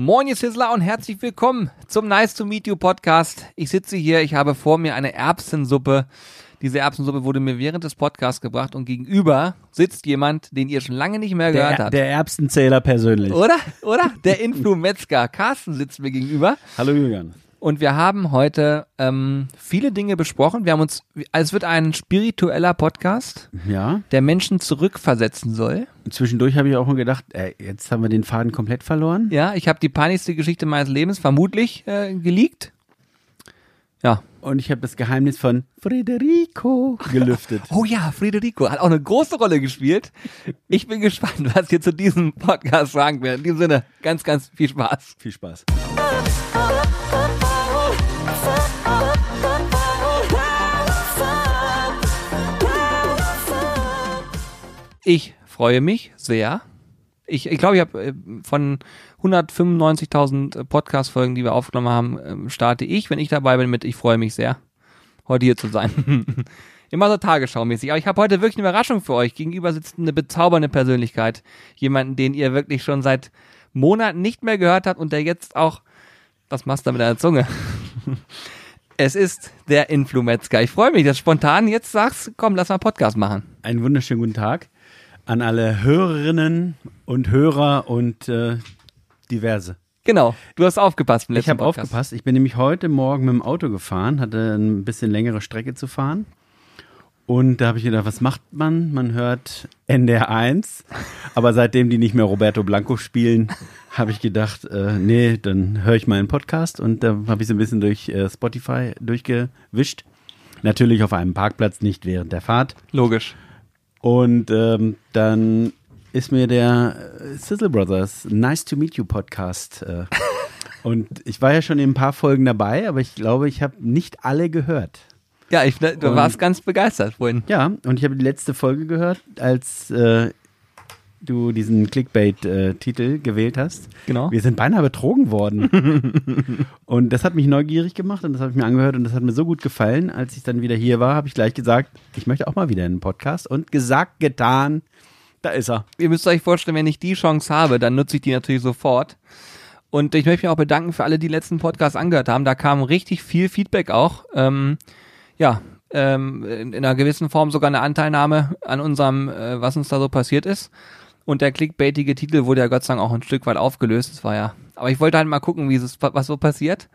Moin, ihr Sizzler und herzlich willkommen zum Nice to Meet You Podcast. Ich sitze hier, ich habe vor mir eine Erbsensuppe. Diese Erbsensuppe wurde mir während des Podcasts gebracht und gegenüber sitzt jemand, den ihr schon lange nicht mehr gehört Der, habt. der Erbsenzähler persönlich. Oder? Oder? Der Influ-Metzger. Carsten sitzt mir gegenüber. Hallo Julian. Und wir haben heute ähm, viele Dinge besprochen. Wir haben uns, es wird ein spiritueller Podcast, Ja, der Menschen zurückversetzen soll. zwischendurch habe ich auch mal gedacht, ey, jetzt haben wir den Faden komplett verloren. Ja, ich habe die peinlichste Geschichte meines Lebens vermutlich äh, geleakt. Ja. Und ich habe das Geheimnis von Federico gelüftet. Oh ja, Federico hat auch eine große Rolle gespielt. Ich bin gespannt, was ihr zu diesem Podcast sagen werdet. In diesem Sinne, ganz, ganz viel Spaß. Viel Spaß. Ich freue mich sehr. Ich ich, glaube, ich habe äh, von 195.000 Podcast-Folgen, die wir aufgenommen haben, ähm, starte ich, wenn ich dabei bin, mit Ich freue mich sehr, heute hier zu sein. Immer so tagesschaumäßig. Aber ich habe heute wirklich eine Überraschung für euch. Gegenüber sitzt eine bezaubernde Persönlichkeit. Jemanden, den ihr wirklich schon seit Monaten nicht mehr gehört habt und der jetzt auch, was machst du da mit deiner Zunge? Es ist der Influmetzger. Ich freue mich, dass du spontan jetzt sagst, komm, lass mal Podcast machen. Einen wunderschönen guten Tag an alle Hörerinnen und Hörer und äh, diverse. Genau, du hast aufgepasst im letzten Ich habe aufgepasst. Ich bin nämlich heute Morgen mit dem Auto gefahren, hatte ein bisschen längere Strecke zu fahren. Und da habe ich gedacht, was macht man? Man hört NDR 1. Aber seitdem die nicht mehr Roberto Blanco spielen, habe ich gedacht, äh, nee, dann höre ich mal einen Podcast. Und da habe ich so ein bisschen durch äh, Spotify durchgewischt. Natürlich auf einem Parkplatz, nicht während der Fahrt. Logisch. Und ähm, dann ist mir der äh, Sizzle Brothers Nice to Meet You Podcast. Äh, und ich war ja schon in ein paar Folgen dabei, aber ich glaube, ich habe nicht alle gehört. Ja, ich, du Und- warst ganz begeistert vorhin. Ja, und ich habe die letzte Folge gehört, als äh, du diesen Clickbait-Titel gewählt hast. Genau. Wir sind beinahe betrogen worden. und das hat mich neugierig gemacht und das habe ich mir angehört und das hat mir so gut gefallen. Als ich dann wieder hier war, habe ich gleich gesagt, ich möchte auch mal wieder in einen Podcast. Und gesagt, getan, da ist er. Ihr müsst euch vorstellen, wenn ich die Chance habe, dann nutze ich die natürlich sofort. Und ich möchte mich auch bedanken für alle, die letzten Podcast angehört haben. Da kam richtig viel Feedback auch. Ähm, ja, ähm, in, in einer gewissen Form sogar eine Anteilnahme an unserem, äh, was uns da so passiert ist. Und der clickbaitige Titel wurde ja Gott sei Dank auch ein Stück weit aufgelöst. Das war ja. Aber ich wollte halt mal gucken, wie es, was so passiert.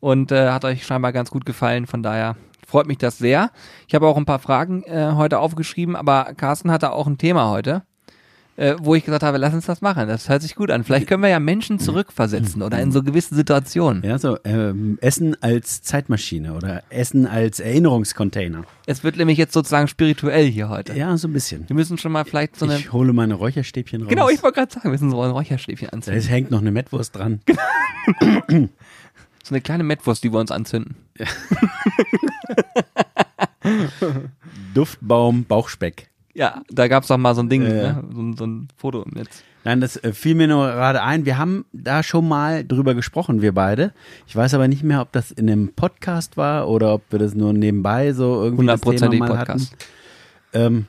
Und äh, hat euch scheinbar ganz gut gefallen. Von daher freut mich das sehr. Ich habe auch ein paar Fragen äh, heute aufgeschrieben, aber Carsten hatte auch ein Thema heute äh, wo ich gesagt habe, lass uns das machen. Das hört sich gut an. Vielleicht können wir ja Menschen zurückversetzen oder in so gewisse Situationen. Ja, so ähm, Essen als Zeitmaschine oder Essen als Erinnerungscontainer. Es wird nämlich jetzt sozusagen spirituell hier heute. Ja, so ein bisschen. Wir müssen schon mal vielleicht so eine. Ich hole meine Räucherstäbchen raus. Genau, ich wollte gerade sagen, wir müssen so ein Räucherstäbchen anzünden. ist- hängt noch eine Mettwurst dran. So eine kleine Mettwurst, die wir uns anzünden. Duftbaum, Bauchspeck. Ja, da gab's doch mal so ein Ding, ja. ne? so, ein- so ein Foto im Netz. Nein, das äh, fiel mir nur gerade ein. Wir haben da schon mal drüber gesprochen, wir beide. Ich weiß aber nicht mehr, ob das in einem Podcast war oder ob wir das nur nebenbei so irgendwie das Thema mal Podcast. hatten. Ähm,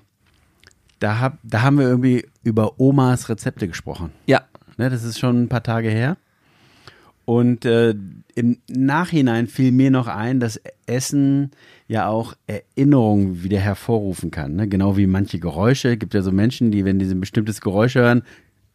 da, hab, da haben wir irgendwie über Omas Rezepte gesprochen. Ja, Ne, das ist schon ein paar Tage her. Und äh, im Nachhinein fiel mir noch ein, dass Essen ja auch Erinnerungen wieder hervorrufen kann. Ne? Genau wie manche Geräusche. gibt ja so Menschen, die, wenn die ein bestimmtes Geräusch hören,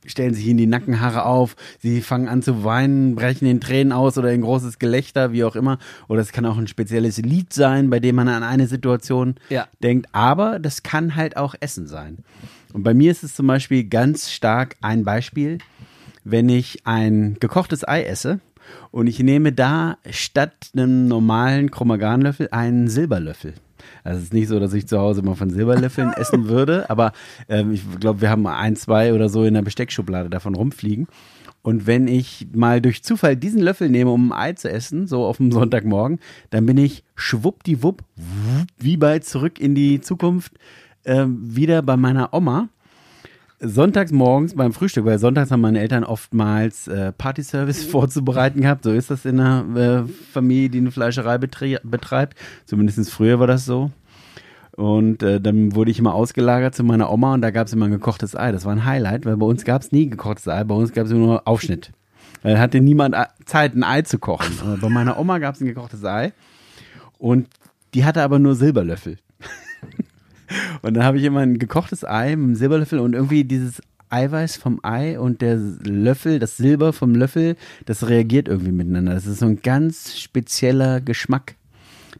stellen sich ihnen die Nackenhaare auf, sie fangen an zu weinen, brechen in Tränen aus oder in großes Gelächter, wie auch immer. Oder es kann auch ein spezielles Lied sein, bei dem man an eine Situation Ja. denkt. Aber das kann halt auch Essen sein. Und bei mir ist es zum Beispiel ganz stark ein Beispiel, wenn ich ein gekochtes Ei esse und ich nehme da statt einem normalen Chromaganlöffel einen Silberlöffel. Also es ist nicht so, dass ich zu Hause immer von Silberlöffeln essen würde, aber ähm, ich glaube, wir haben ein, zwei oder so in der Besteckschublade davon rumfliegen. Und wenn ich mal durch Zufall diesen Löffel nehme, um ein Ei zu essen, so auf dem Sonntagmorgen, dann bin ich schwuppdiwupp, wie bei Zurück in die Zukunft, ähm, wieder bei meiner Oma sonntags morgens beim Frühstück, weil sonntags haben meine Eltern oftmals äh, Partyservice vorzubereiten gehabt. So ist das in einer äh, Familie, die eine Fleischerei betreibt. Zumindest früher war das so. Und äh, dann wurde ich immer ausgelagert zu meiner Oma und da gab es immer ein gekochtes Ei. Das war ein Highlight, weil bei uns gab es nie gekochtes Ei, bei uns gab es nur Aufschnitt. Weil hatte niemand Zeit, ein Ei zu kochen. bei meiner Oma gab es ein gekochtes Ei und die hatte aber nur Silberlöffel. Und dann habe ich immer ein gekochtes Ei mit einem Silberlöffel und irgendwie dieses Eiweiß vom Ei und der Löffel, das Silber vom Löffel, das reagiert irgendwie miteinander. Das ist so ein ganz spezieller Geschmack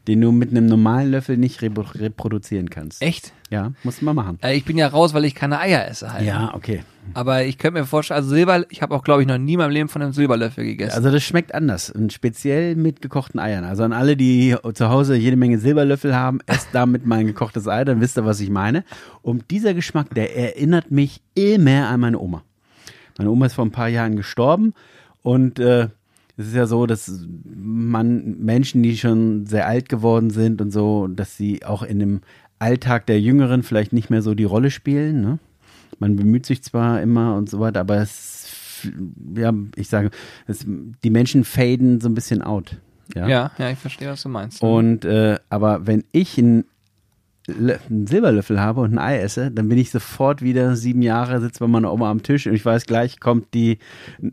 den du mit einem normalen Löffel nicht reproduzieren kannst. Echt? Ja, musst du mal machen. Äh, ich bin ja raus, weil ich keine Eier esse halt. Ja, okay. Aber ich könnte mir vorstellen, also Silber, ich habe auch, glaube ich, noch nie in meinem Leben von einem Silberlöffel gegessen. Also das schmeckt anders und speziell mit gekochten Eiern. Also an alle, die zu Hause jede Menge Silberlöffel haben, esst damit mein gekochtes Ei, dann wisst ihr, was ich meine. Und dieser Geschmack, der erinnert mich immer an meine Oma. Meine Oma ist vor ein paar Jahren gestorben und äh, es ist ja so, dass man Menschen, die schon sehr alt geworden sind und so, dass sie auch in dem Alltag der Jüngeren vielleicht nicht mehr so die Rolle spielen. Ne? Man bemüht sich zwar immer und so weiter, aber es, ja, ich sage, es, die Menschen faden so ein bisschen out. Ja, ja, ja ich verstehe, was du meinst. Und äh, aber wenn ich ein einen Silberlöffel habe und ein Ei esse, dann bin ich sofort wieder sieben Jahre, sitze bei meiner Oma am Tisch und ich weiß gleich, kommt die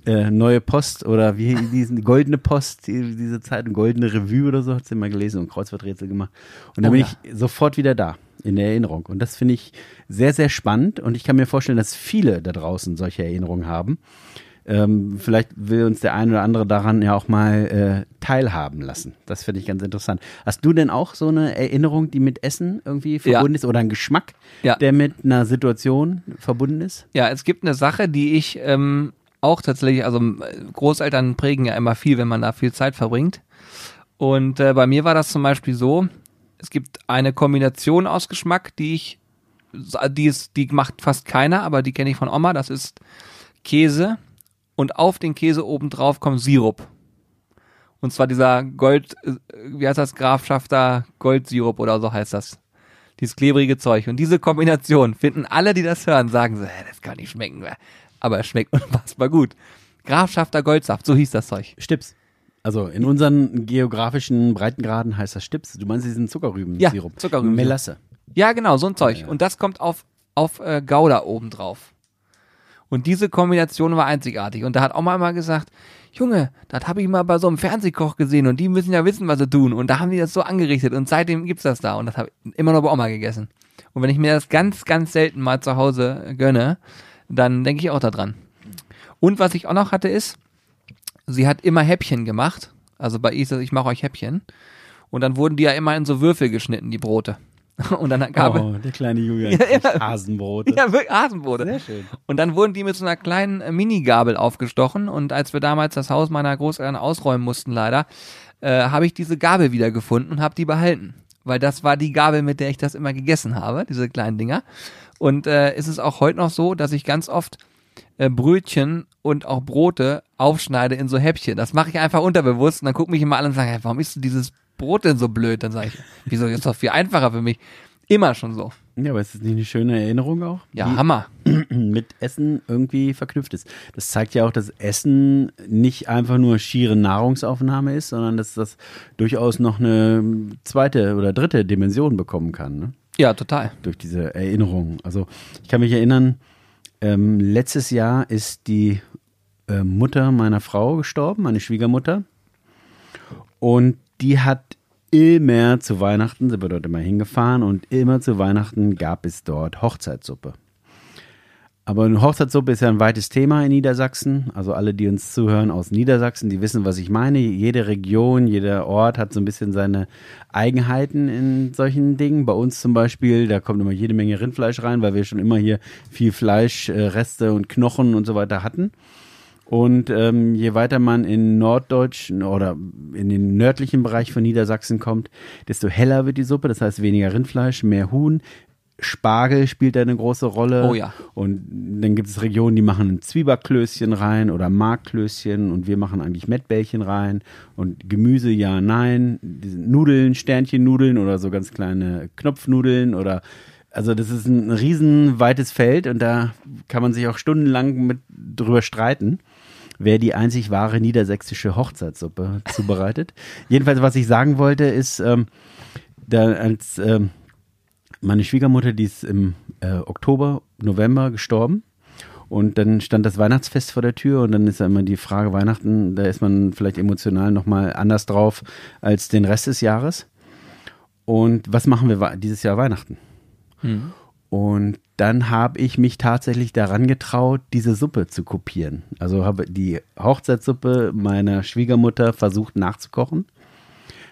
äh, neue Post oder wie diesen goldene Post, die, diese Zeit, goldene Revue oder so, hat sie mal gelesen und Kreuzworträtsel gemacht. Und dann oh, bin ja. ich sofort wieder da in der Erinnerung. Und das finde ich sehr, sehr spannend und ich kann mir vorstellen, dass viele da draußen solche Erinnerungen haben. Ähm, vielleicht will uns der eine oder andere daran ja auch mal äh, teilhaben lassen. Das finde ich ganz interessant. Hast du denn auch so eine Erinnerung, die mit Essen irgendwie verbunden ja. ist oder ein Geschmack, ja. der mit einer Situation verbunden ist? Ja, es gibt eine Sache, die ich ähm, auch tatsächlich, also Großeltern prägen ja immer viel, wenn man da viel Zeit verbringt. Und äh, bei mir war das zum Beispiel so, es gibt eine Kombination aus Geschmack, die ich, die, ist, die macht fast keiner, aber die kenne ich von Oma, das ist Käse, und auf den Käse oben drauf kommt Sirup. Und zwar dieser Gold, äh, wie heißt das, Grafschafter Goldsirup oder so heißt das. Dieses klebrige Zeug. Und diese Kombination finden alle, die das hören, sagen so, das kann nicht schmecken. Aber es schmeckt unfassbar gut. Grafschafter Goldsaft, so hieß das Zeug. Stips. Also in unseren geografischen Breitengraden heißt das Stips. Du meinst diesen Zuckerrüben-Sirup? Ja, Zuckerrüben. Melasse. Ja, genau, so ein Zeug. Ja, ja. Und das kommt auf, auf äh, Gouda oben drauf. Und diese Kombination war einzigartig. Und da hat Oma immer gesagt, Junge, das habe ich mal bei so einem Fernsehkoch gesehen und die müssen ja wissen, was sie tun. Und da haben die das so angerichtet und seitdem gibt's das da. Und das habe ich immer noch bei Oma gegessen. Und wenn ich mir das ganz, ganz selten mal zu Hause gönne, dann denke ich auch daran. Und was ich auch noch hatte ist, sie hat immer Häppchen gemacht. Also bei Isa, ich mache euch Häppchen. Und dann wurden die ja immer in so Würfel geschnitten, die Brote. Und dann gab Oh, der kleine Julian. Ja, ja. Hasenbrote. Ja, wirklich Hasenbrote. Sehr schön. Und dann wurden die mit so einer kleinen äh, Minigabel aufgestochen. Und als wir damals das Haus meiner Großeltern ausräumen mussten, leider, äh, habe ich diese Gabel wieder gefunden und habe die behalten. Weil das war die Gabel, mit der ich das immer gegessen habe, diese kleinen Dinger. Und äh, ist es auch heute noch so, dass ich ganz oft äh, Brötchen und auch Brote aufschneide in so Häppchen. Das mache ich einfach unterbewusst und dann gucken mich immer alle und sagen, hey, warum isst du dieses Brot denn so blöd? Dann sage ich, wieso ist doch viel einfacher für mich. Immer schon so. Ja, aber ist das nicht eine schöne Erinnerung auch? Ja, Hammer. Mit Essen irgendwie verknüpft ist. Das zeigt ja auch, dass Essen nicht einfach nur schiere Nahrungsaufnahme ist, sondern dass das durchaus noch eine zweite oder dritte Dimension bekommen kann. Ne? Ja, total. Durch diese Erinnerung. Also ich kann mich erinnern, ähm, letztes Jahr ist die äh, Mutter meiner Frau gestorben, meine Schwiegermutter. Und die hat immer zu Weihnachten, sind wir dort immer hingefahren und immer zu Weihnachten gab es dort Hochzeitssuppe. Aber eine Hochzeitssuppe ist ja ein weites Thema in Niedersachsen. Also alle, die uns zuhören aus Niedersachsen, die wissen, was ich meine. Jede Region, jeder Ort hat so ein bisschen seine Eigenheiten in solchen Dingen. Bei uns zum Beispiel, da kommt immer jede Menge Rindfleisch rein, weil wir schon immer hier viel Fleisch, äh, Reste und Knochen und so weiter hatten. Und ähm, je weiter man in Norddeutsch oder in den nördlichen Bereich von Niedersachsen kommt, desto heller wird die Suppe. Das heißt weniger Rindfleisch, mehr Huhn. Spargel spielt da eine große Rolle. Oh ja. Und dann gibt es Regionen, die machen ein Zwiebackklößchen rein oder Markklößchen und wir machen eigentlich Mettbällchen rein und Gemüse ja, nein. Nudeln, Sternchennudeln oder so ganz kleine Knopfnudeln oder also das ist ein riesen weites Feld und da kann man sich auch stundenlang mit drüber streiten wer die einzig wahre niedersächsische Hochzeitssuppe zubereitet. Jedenfalls, was ich sagen wollte, ist, ähm, da als ähm, meine Schwiegermutter, die ist im äh, Oktober, November gestorben. Und dann stand das Weihnachtsfest vor der Tür und dann ist ja immer die Frage Weihnachten, da ist man vielleicht emotional nochmal anders drauf als den Rest des Jahres. Und was machen wir dieses Jahr Weihnachten? Hm. Und dann habe ich mich tatsächlich daran getraut, diese Suppe zu kopieren. Also habe die Hochzeitssuppe meiner Schwiegermutter versucht nachzukochen.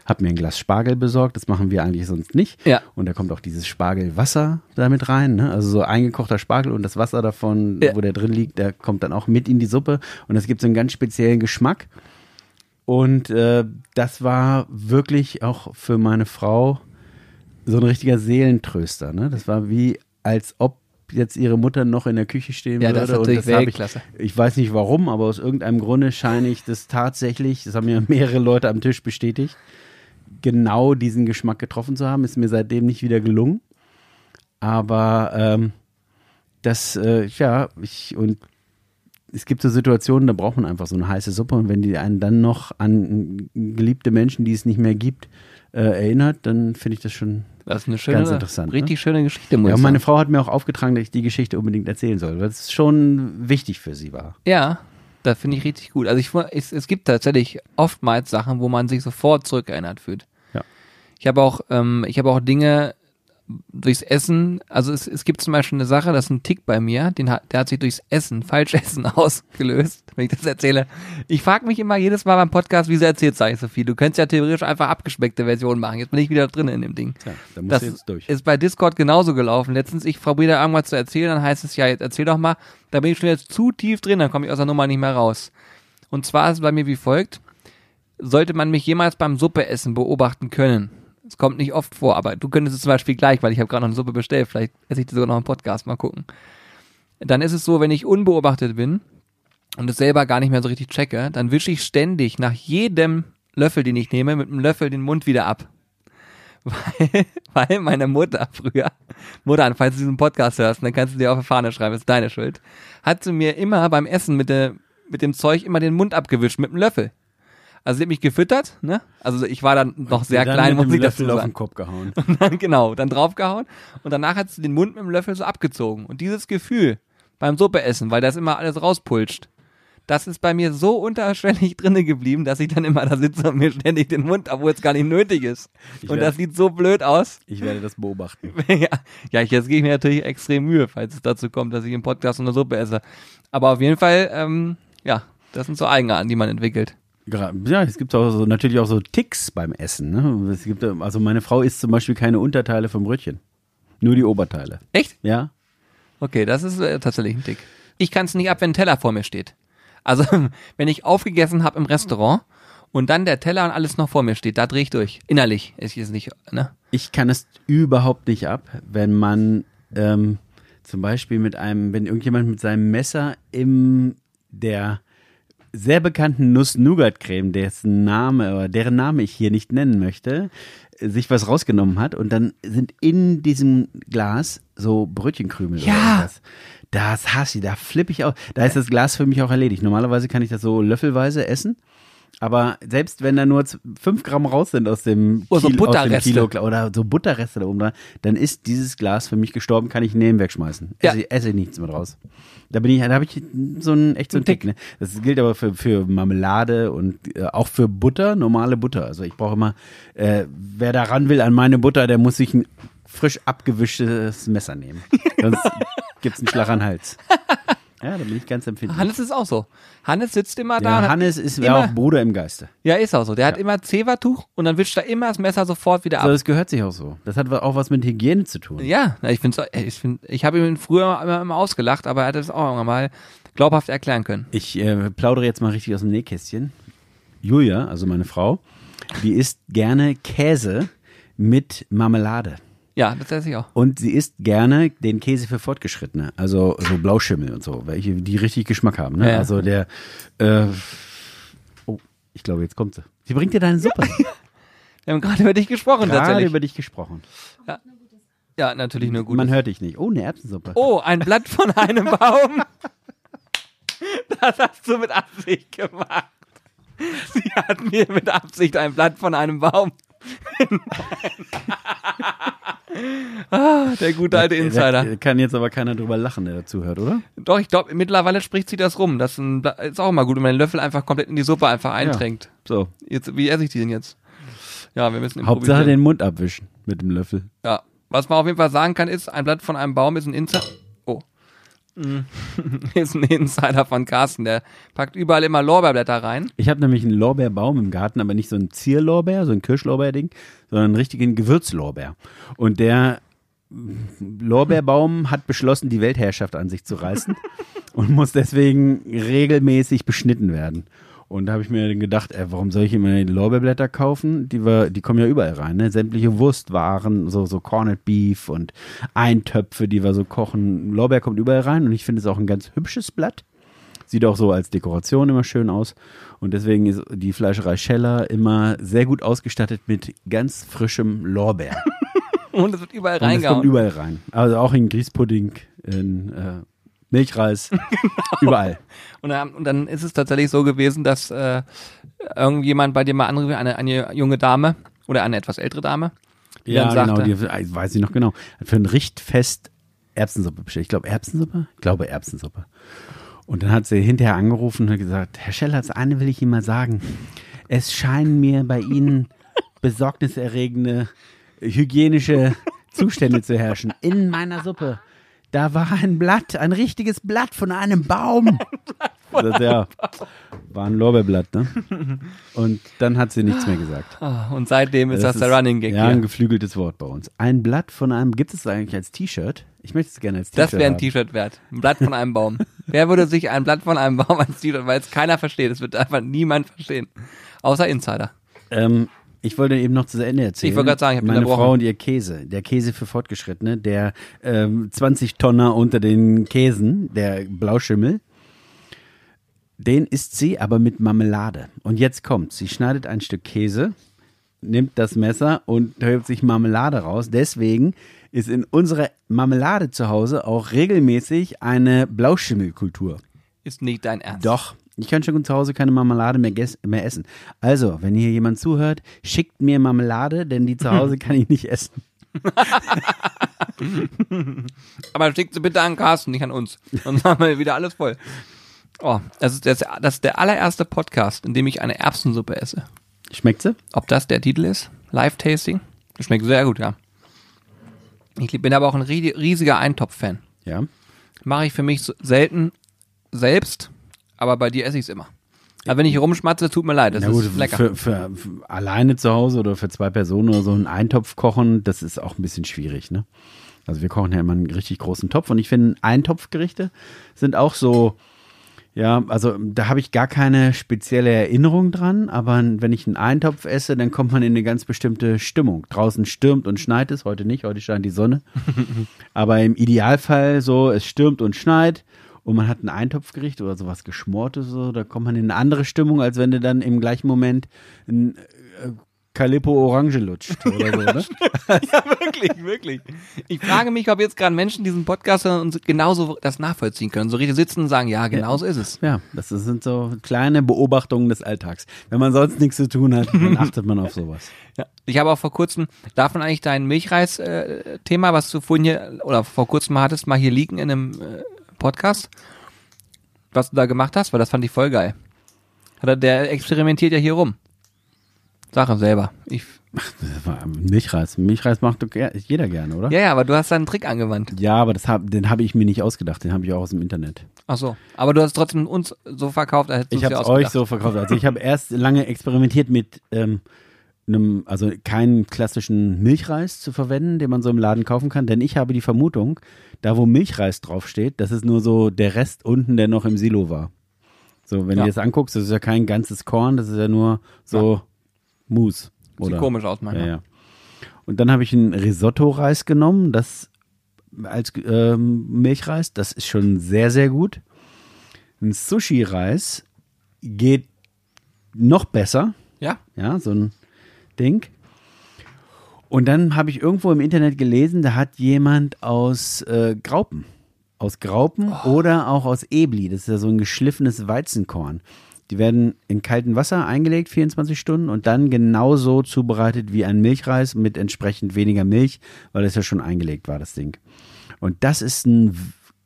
Habe mir ein Glas Spargel besorgt, das machen wir eigentlich sonst nicht. Ja. Und da kommt auch dieses Spargelwasser damit rein. Ne? Also so eingekochter Spargel und das Wasser davon, Ja. wo der drin liegt, der kommt dann auch mit in die Suppe. Und das gibt so einen ganz speziellen Geschmack. Und äh, das war wirklich auch für meine Frau so ein richtiger Seelentröster. Ne? Das war wie, als ob jetzt ihre Mutter noch in der Küche stehen Ja, würde. das und das hab Weltklasse. Ich, ich weiß nicht warum, aber aus irgendeinem Grunde scheine ich das tatsächlich, das haben ja mehrere Leute am Tisch bestätigt, genau diesen Geschmack getroffen zu haben. Ist mir seitdem nicht wieder gelungen. Aber ähm, das, äh, ja, ich und es gibt so Situationen, da braucht man einfach so eine heiße Suppe und wenn die einen dann noch an geliebte Menschen, die es nicht mehr gibt, äh, erinnert, dann finde ich das schon. Das ist eine schöne, Ganz interessant, ne? richtig schöne Geschichte, muss Ja, und meine. Frau hat mir auch aufgetragen, dass ich die Geschichte unbedingt erzählen soll, weil es schon wichtig für sie war. Ja, das finde ich richtig gut. Also ich, es, es gibt tatsächlich oftmals Sachen, wo man sich sofort zurückerinnert fühlt. Ja. Ich habe auch, ähm, ich habe auch Dinge durchs Essen, also es, es gibt zum Beispiel eine Sache, das ist ein Tick bei mir, den hat, der hat sich durchs Essen, falsch Essen ausgelöst, wenn ich das erzähle. Ich frage mich immer jedes Mal beim Podcast, wieso erzählt sag ich so viel? Du könntest ja theoretisch einfach abgespeckte Version machen. Jetzt bin ich wieder drin in dem Ding. Tja, da musst Das du jetzt durch. ist bei Discord genauso gelaufen. Letztens, ich probiere da irgendwas zu erzählen, dann heißt es ja, jetzt erzähl doch mal. Da bin ich schon jetzt zu tief drin, dann komme ich aus der Nummer nicht mehr raus. Und zwar ist es bei mir wie folgt. Sollte man mich jemals beim Suppeessen beobachten können, es kommt nicht oft vor, aber du könntest es zum Beispiel gleich, weil ich habe gerade noch eine Suppe bestellt, vielleicht esse ich die sogar noch im Podcast, mal gucken. Dann ist es so, wenn ich unbeobachtet bin und es selber gar nicht mehr so richtig checke, dann wische ich ständig nach jedem Löffel, den ich nehme, mit einem Löffel den Mund wieder ab weil, weil meine Mutter früher, Mutter, falls du diesen Podcast hörst, dann kannst du dir auf die Fahne schreiben, ist deine Schuld, hat sie mir immer beim Essen mit, der, mit dem Zeug immer den Mund abgewischt mit dem Löffel. Also sie hat mich gefüttert, ne? Also ich war dann noch sehr dann klein, muss ich dazu Löffel auf sagen. den Kopf gehauen. Und dann, genau, dann draufgehauen und danach hat sie den Mund mit dem Löffel so abgezogen. Und dieses Gefühl beim Suppeessen, weil das immer alles rauspulscht, das ist bei mir so unterschwellig drinne geblieben, dass ich dann immer da sitze und mir ständig den Mund, obwohl es gar nicht nötig ist. Ich und werd- das sieht so blöd aus. Ich werde das beobachten. ja, ja, ich, jetzt gebe ich mir natürlich extrem Mühe, falls es dazu kommt, dass ich im Podcast eine Suppe esse. Aber auf jeden Fall, ähm, ja, das sind so Eigenarten, die man entwickelt. Ja, es gibt auch so, natürlich auch so Ticks beim Essen. Ne? Es gibt, also meine Frau isst zum Beispiel keine Unterteile vom Brötchen. Nur die Oberteile. Echt? Ja? Okay, das ist äh, tatsächlich ein Tick. Ich kann es nicht ab, wenn ein Teller vor mir steht. Also, wenn ich aufgegessen habe im Restaurant und dann der Teller und alles noch vor mir steht, da drehe ich durch. Innerlich. Ich ist nicht, ne? Ich kann es überhaupt nicht ab, wenn man ähm, zum Beispiel mit einem, wenn irgendjemand mit seinem Messer in der sehr bekannten Nuss-Nougat-Creme, dessen Name, oder deren Name ich hier nicht nennen möchte, sich was rausgenommen hat und dann sind in diesem Glas so Brötchenkrümel oder Ja. irgendwas. Das hasse ich, da flippe ich auch. Da ist das Glas für mich auch erledigt. Normalerweise kann ich das so löffelweise essen. Aber selbst wenn da nur fünf Gramm raus sind aus dem, Oder so Kilo, aus dem. Kilo oder so Butterreste da oben dran, dann ist dieses Glas für mich gestorben, kann ich neben wegschmeißen. Ja. Esse, esse nichts mehr draus. Da bin ich, da habe ich so ein echt so ein Ein Tick. Tick. Ne? Das gilt aber für, für Marmelade und äh, auch für Butter, normale Butter. Also ich brauche immer, äh, wer da ran will an meine Butter, der muss sich ein frisch abgewischtes Messer nehmen. Sonst gibt's einen Schlag an den Hals. Ja, da bin ich ganz empfindlich. Hannes ist auch so. Hannes sitzt immer da. und Ja, Hannes ist ja immer- auch Bruder im Geiste. Ja, ist auch so. Der hat immer Zewa-Tuch und dann wischt er immer das Messer sofort wieder So, ab. das gehört sich auch so. Das hat auch was mit Hygiene zu tun. Ja, ich finde, ich, find, ich habe ihn früher immer, immer ausgelacht, aber er hat es auch irgendwann mal glaubhaft erklären können. Ich äh, plaudere jetzt mal richtig aus dem Nähkästchen. Julia, also meine Frau, die isst gerne Käse mit Marmelade. Ja, das esse ich auch. Und sie isst gerne den Käse für Fortgeschrittene, also so Blauschimmel und so, welche, die richtig Geschmack haben. Ne? Ja. Also der, äh, oh, ich glaube, jetzt kommt sie. Sie bringt dir deine Suppe. Wir haben gerade über dich gesprochen, Gerade tatsächlich. über dich gesprochen. ja, natürlich nur gut. Man hört dich nicht. Oh, eine Erbsensuppe. Oh, ein Blatt von einem Baum. Das hast du mit Absicht gemacht. Sie hat mir mit Absicht ein Blatt von einem Baum ah, der gute alte Insider. Da kann jetzt aber keiner drüber lachen, der dazu hört, oder? Doch, ich glaube, mittlerweile spricht sie das rum. Das ist, ein, ist auch mal gut, wenn man den Löffel einfach komplett in die Suppe einfach eintränkt. So. Jetzt, wie esse ich die denn jetzt? Ja, wir müssen Hauptsache den Mund abwischen mit dem Löffel. Ja. Was man auf jeden Fall sagen kann, ist, ein Blatt von einem Baum ist ein Insider. Mm. ist ein Insider von Carsten. Der packt überall immer Lorbeerblätter rein. Ich habe nämlich einen Lorbeerbaum im Garten, aber nicht so ein Zierlorbeer, so ein Kirschlorbeerding, sondern einen richtigen Gewürzlorbeer. Und der Lorbeerbaum hat beschlossen, die Weltherrschaft an sich zu reißen und muss deswegen regelmäßig beschnitten werden. Und da habe ich mir gedacht, ey, warum soll ich immer die Lorbeerblätter kaufen? Die, wir, die kommen ja überall rein, ne? Sämtliche Wurstwaren, so, so Corned Beef und Eintöpfe, die wir so kochen. Lorbeer kommt überall rein und ich finde es auch ein ganz hübsches Blatt. Sieht auch so als Dekoration immer schön aus. Und deswegen ist die Fleischerei Scheller immer sehr gut ausgestattet mit ganz frischem Lorbeer. Und es wird überall Und es kommt reingehauen. überall rein. Also auch in Grießpudding, in äh, Milchreis, überall. Und dann, und dann ist es tatsächlich so gewesen, dass äh, irgendjemand bei dir mal anrief, eine, eine junge Dame oder eine etwas ältere Dame, die Ja, genau, sagte, die, äh, weiß ich noch genau. Für ein Richtfest Erbsensuppe bestellt. Ich glaube Erbsensuppe? Ich glaube Erbsensuppe. Und dann hat sie hinterher angerufen und gesagt, Herr Scheller, das eine will ich Ihnen mal sagen. Es scheinen mir bei Ihnen besorgniserregende hygienische Zustände zu herrschen. In meiner Suppe. Da war ein Blatt, ein richtiges Blatt von einem Baum. Das, ja, war ein Lorbeerblatt, ne? Und dann hat sie nichts mehr gesagt. Ah, und seitdem ist das, der Running Gag Ja, ein geflügeltes Wort bei uns. Ein Blatt von einem, gibt es das eigentlich als T-Shirt? Ich möchte es gerne als T-Shirt Das wäre ein. T-Shirt wert. Ein Blatt von einem Baum. Wer würde sich ein Blatt von einem Baum als T-Shirt, weil es keiner versteht. Es wird einfach niemand verstehen. Außer Insider. Ähm, ich wollte eben noch zu Ende erzählen. Ich wollte gerade sagen, ich hab dich Meine. Frau und ihr Käse. Der Käse für Fortgeschrittene, der ähm, 20 Tonner unter den Käsen, der Blauschimmel. Den isst sie aber mit Marmelade. Und jetzt kommt, sie schneidet ein Stück Käse, nimmt das Messer und holt sich Marmelade raus. Deswegen ist in unserer Marmelade zu Hause auch regelmäßig eine Blauschimmelkultur. Ist nicht dein Ernst. Doch. Ich kann schon zu Hause keine Marmelade mehr, mehr essen. Also, wenn hier jemand zuhört, schickt mir Marmelade, denn die zu Hause kann ich nicht essen. Aber schickt sie bitte an Carsten, nicht an uns. Sonst haben wir wieder alles voll. Oh, das ist, das, das ist der allererste Podcast, in dem ich eine Erbsensuppe esse. Schmeckt sie? Ob das der Titel ist? Live-Tasting? Schmeckt sehr gut, ja. Ich bin aber auch ein rie- riesiger Eintopf-Fan. Ja. Mache ich für mich selten selbst, aber bei dir esse ich es immer. Aber wenn ich rumschmatze, tut mir leid, das gut, ist lecker. für, für, für alleine zu Hause oder für zwei Personen oder so einen Eintopf kochen, das ist auch ein bisschen schwierig, ne? Also wir kochen ja immer einen richtig großen Topf und ich finde, Eintopfgerichte sind auch so, ja, also da habe ich gar keine spezielle Erinnerung dran, aber wenn ich einen Eintopf esse, dann kommt man in eine ganz bestimmte Stimmung. Draußen stürmt und schneit es, heute nicht, heute scheint die Sonne. aber im Idealfall so, es stürmt und schneit und man hat ein Eintopfgericht oder sowas Geschmortes, so, da kommt man in eine andere Stimmung, als wenn du dann im gleichen Moment ein äh, Calippo Orange lutscht oder so, ne? Ja, wirklich, wirklich. Ich frage mich, ob jetzt gerade Menschen diesen Podcast und genauso das nachvollziehen können. So richtig sitzen und sagen, ja, genau so ist es. Ja, das sind so kleine Beobachtungen des Alltags. Wenn man sonst nichts zu tun hat, dann achtet man auf sowas. Ja. Ich habe auch vor kurzem, darf man eigentlich dein Milchreis-Thema, was du vorhin hier, oder vor kurzem hattest, mal hier liegen in einem äh, Podcast, was du da gemacht hast, weil das fand ich voll geil. Er, der experimentiert ja hier rum. Sache selber. Ich, Milchreis. Milchreis macht doch jeder gerne, oder? ja, ja, aber du hast da einen Trick angewandt. Ja, aber das hab, den habe ich mir nicht ausgedacht. Den habe ich auch aus dem Internet. Ach so. Aber du hast trotzdem uns so verkauft, als hättest du Ich habe euch so verkauft. Also ich habe erst lange experimentiert mit ähm, einem, also keinen klassischen Milchreis zu verwenden, den man so im Laden kaufen kann, denn ich habe die Vermutung, da wo Milchreis draufsteht, das ist nur so der Rest unten, der noch im Silo war. So, wenn Ja. du das anguckst, das ist ja kein ganzes Korn, das ist ja nur so Mousse. Sieht Oder? komisch aus manchmal. Ja, ja. Und dann habe ich einen Risotto-Reis genommen, das als ähm, Milchreis, das ist schon sehr, sehr gut. Ein Sushi-Reis geht noch besser, Ja? ja, so ein Ding. Und dann habe ich irgendwo im Internet gelesen, da hat jemand aus äh, Graupen, aus Graupen Oh. oder auch aus Ebli, das ist ja so ein geschliffenes Weizenkorn, Die werden in kaltem Wasser eingelegt, 24 Stunden, und dann genauso zubereitet wie ein Milchreis mit entsprechend weniger Milch, weil es ja schon eingelegt war, das Ding. Und das ist ein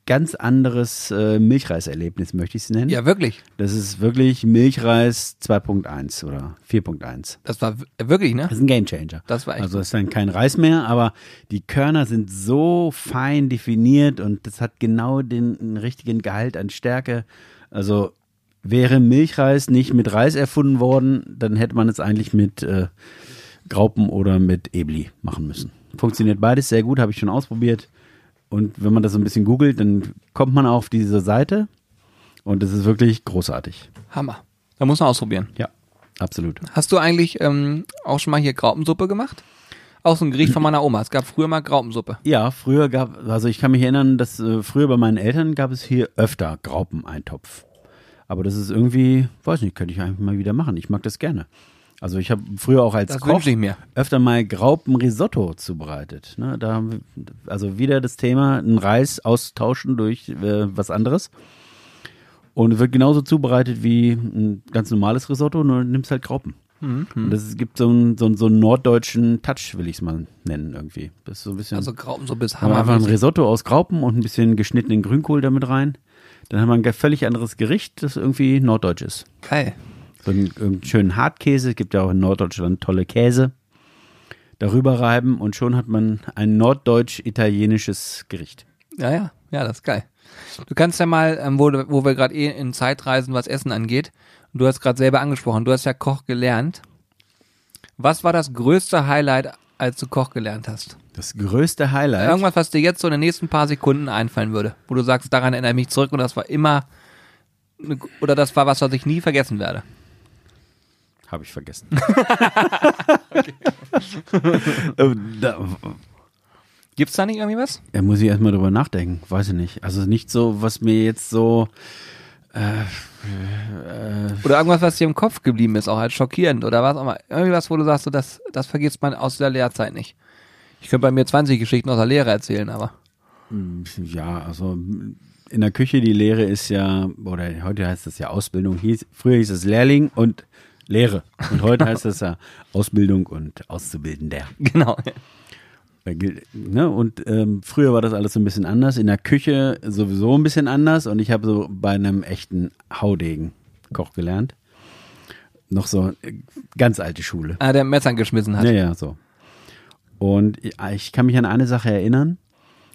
ganz anderes äh, Milchreiserlebnis, möchte ich es nennen. Ja, wirklich. Das ist wirklich Milchreis 2.1 oder 4.1. Das war wirklich, ne? Das ist ein Gamechanger. Das war echt Also es ist dann kein Reis mehr, aber die Körner sind so fein definiert und das hat genau den, den richtigen Gehalt an Stärke. Also wäre Milchreis nicht mit Reis erfunden worden, dann hätte man es eigentlich mit äh, Graupen oder mit Ebli machen müssen. Funktioniert beides sehr gut, habe ich schon ausprobiert. Und wenn man das so ein bisschen googelt, dann kommt man auf diese Seite und es ist wirklich großartig. Hammer. Da muss man ausprobieren. Ja, absolut. Hast du eigentlich ähm, auch schon mal hier Graupensuppe gemacht? Auch so ein Gericht von meiner Oma. Es gab früher mal Graupensuppe. Ja, früher gab, also ich kann mich erinnern, dass äh, früher bei meinen Eltern gab es hier öfter Graupeneintopf. Aber das ist irgendwie, weiß nicht, könnte ich eigentlich mal wieder machen. Ich mag das gerne. Also ich habe früher auch als Das Koch öfter mal Graupenrisotto zubereitet. Ne, da haben wir, also wieder das Thema, einen Reis austauschen durch äh, was anderes. Und wird genauso zubereitet wie ein ganz normales Risotto, nur nimmst halt Graupen. Mhm. Und das gibt so einen, so, einen- so einen norddeutschen Touch, will ich es mal nennen irgendwie. Das ist so ein bisschen. Also Graupensuppe ist Haben wir einfach ein hammer. Risotto aus Graupen und ein bisschen geschnittenen Grünkohl damit rein. Dann haben wir ein völlig anderes Gericht, das irgendwie norddeutsch ist. Geil. So einen, einen schönen Hartkäse, es gibt ja auch in Norddeutschland tolle Käse. Darüber reiben und schon hat man ein norddeutsch-italienisches Gericht. Ja, ja, ja, das ist geil. Du kannst ja mal, ähm, wo, wo wir gerade eh in Zeitreisen, was Essen angeht, und du hast gerade selber angesprochen, du hast ja Koch gelernt. Was war das größte Highlight, als du Koch gelernt hast? Das größte Highlight. Irgendwas, was dir jetzt so in den nächsten paar Sekunden einfallen würde, wo du sagst, daran erinnere ich mich zurück und das war immer, eine- oder das war was, was ich nie vergessen werde. Habe ich vergessen. Ähm, da, Gibt's da nicht irgendwie was? da muss ich erstmal drüber nachdenken. Weiß ich nicht. Also nicht so, was mir jetzt so. Oder irgendwas, was dir im Kopf geblieben ist, auch als schockierend oder was auch immer. Irgendwas, wo du sagst, so, das, das vergisst man aus der Lehrzeit nicht. Ich könnte bei mir 20 Geschichten aus der Lehre erzählen, aber. Ja, also in der Küche die Lehre ist ja, oder heute heißt das ja Ausbildung, hieß, früher hieß es Lehrling und Lehre. Und heute heißt es ja Ausbildung und Auszubildender. Genau. Ne? Und ähm, früher war das alles so ein bisschen anders. In der Küche sowieso ein bisschen anders. Und ich habe so bei einem echten Haudegen-Koch gelernt. Noch so äh, ganz alte Schule. Ah, der Messern geschmissen hat. Ja, ja, so. Und ich- ich kann mich an eine Sache erinnern.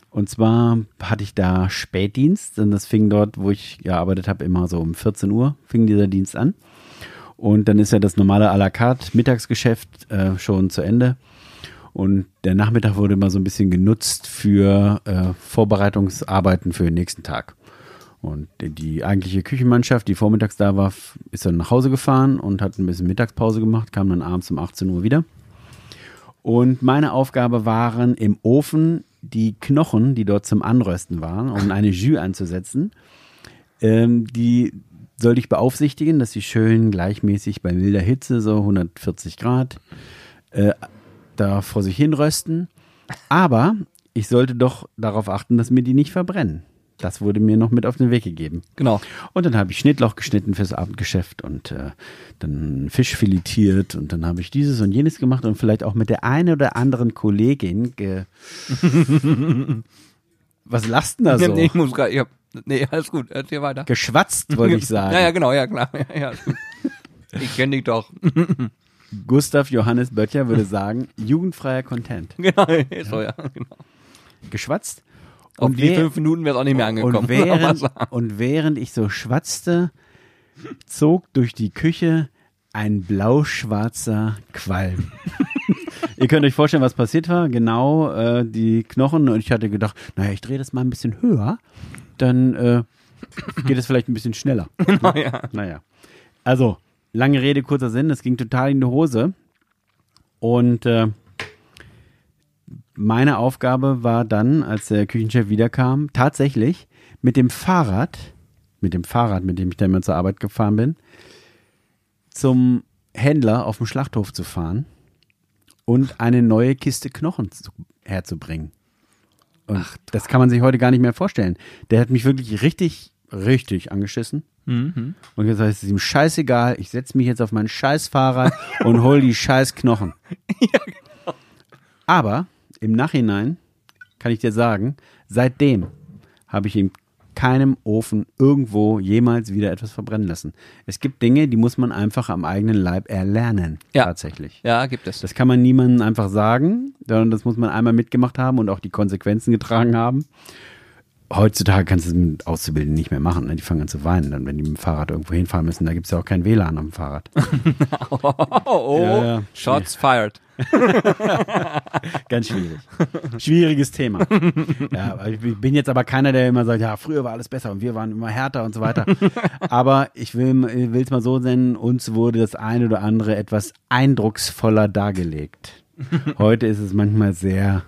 Und zwar hatte ich da Spätdienst und das fing dort, wo ich gearbeitet habe, immer so um 14 Uhr fing dieser Dienst an. Und dann ist ja das normale à la carte Mittagsgeschäft äh, schon zu Ende. Und der Nachmittag wurde immer so ein bisschen genutzt für äh, Vorbereitungsarbeiten für den nächsten Tag. Und die, eigentliche Küchenmannschaft, die vormittags da war, ist dann nach Hause gefahren und hat ein bisschen Mittagspause gemacht, kam dann abends um 18 Uhr wieder. Und meine Aufgabe waren im Ofen die Knochen, die dort zum Anrösten waren, um eine Jus anzusetzen. Ähm, die sollte ich beaufsichtigen, dass sie schön gleichmäßig bei milder Hitze, so 140 Grad, äh, da vor sich hin rösten. Aber ich sollte doch darauf achten, dass mir die nicht verbrennen. Das wurde mir noch mit auf den Weg gegeben. Genau. Und dann habe ich Schnittlauch geschnitten fürs Abendgeschäft und äh, dann Fisch filetiert und dann habe ich dieses und jenes gemacht und vielleicht auch mit der einen oder anderen Kollegin ge Was lachst denn da so? Nee, ich muss grad, ich hab, nee, alles gut, erzähl weiter. Geschwatzt, wollte ich sagen. Ja, ja, genau, ja, klar. Ja, ja. Ich kenne dich doch. Gustav Johannes Böttcher würde sagen, jugendfreier Content. Genau, so, ja, genau. Geschwatzt. Auf Und die wer- fünf Minuten wäre es auch nicht mehr angekommen. Und während, und während ich so schwatzte, zog durch die Küche ein blau-schwarzer Qualm. Ihr könnt euch vorstellen, was passiert war. Genau äh, die Knochen. Und ich hatte gedacht, naja, ich drehe das mal ein bisschen höher. Dann äh, geht es vielleicht ein bisschen schneller. genau, ja. Naja. Also, lange Rede, kurzer Sinn. Es ging total in die Hose. Und äh, meine Aufgabe war dann, als der Küchenchef wiederkam, tatsächlich mit dem Fahrrad, mit dem Fahrrad, mit dem ich dann immer zur Arbeit gefahren bin, zum Händler auf dem Schlachthof zu fahren und eine neue Kiste Knochen zu, herzubringen. Und das kann man sich heute gar nicht mehr vorstellen. Der hat mich wirklich richtig, richtig angeschissen. Mhm. Und jetzt heißt es ihm scheißegal, ich setze mich jetzt auf mein scheiß Fahrrad und hol die scheiß Knochen. Aber im Nachhinein kann ich dir sagen, seitdem habe ich in keinem Ofen irgendwo jemals wieder etwas verbrennen lassen. Es gibt Dinge, die muss man einfach am eigenen Leib erlernen. Ja. Tatsächlich. Ja, gibt es. Das kann man niemandem einfach sagen, sondern das muss man einmal mitgemacht haben und auch die Konsequenzen getragen haben. Heutzutage kannst du es mit Auszubildenden nicht mehr machen. Ne? Die fangen an zu weinen, dann, wenn die mit dem Fahrrad irgendwo hinfahren müssen. Da gibt es ja auch kein WLAN am Fahrrad. Oh, oh, Ja, ja. Shots fired. Ganz schwierig. Schwieriges Thema. Ja, ich bin jetzt aber keiner, der immer sagt, ja, früher war alles besser und wir waren immer härter und so weiter. Aber ich will es mal so nennen, uns wurde das eine oder andere etwas eindrucksvoller dargelegt. Heute ist es manchmal sehr,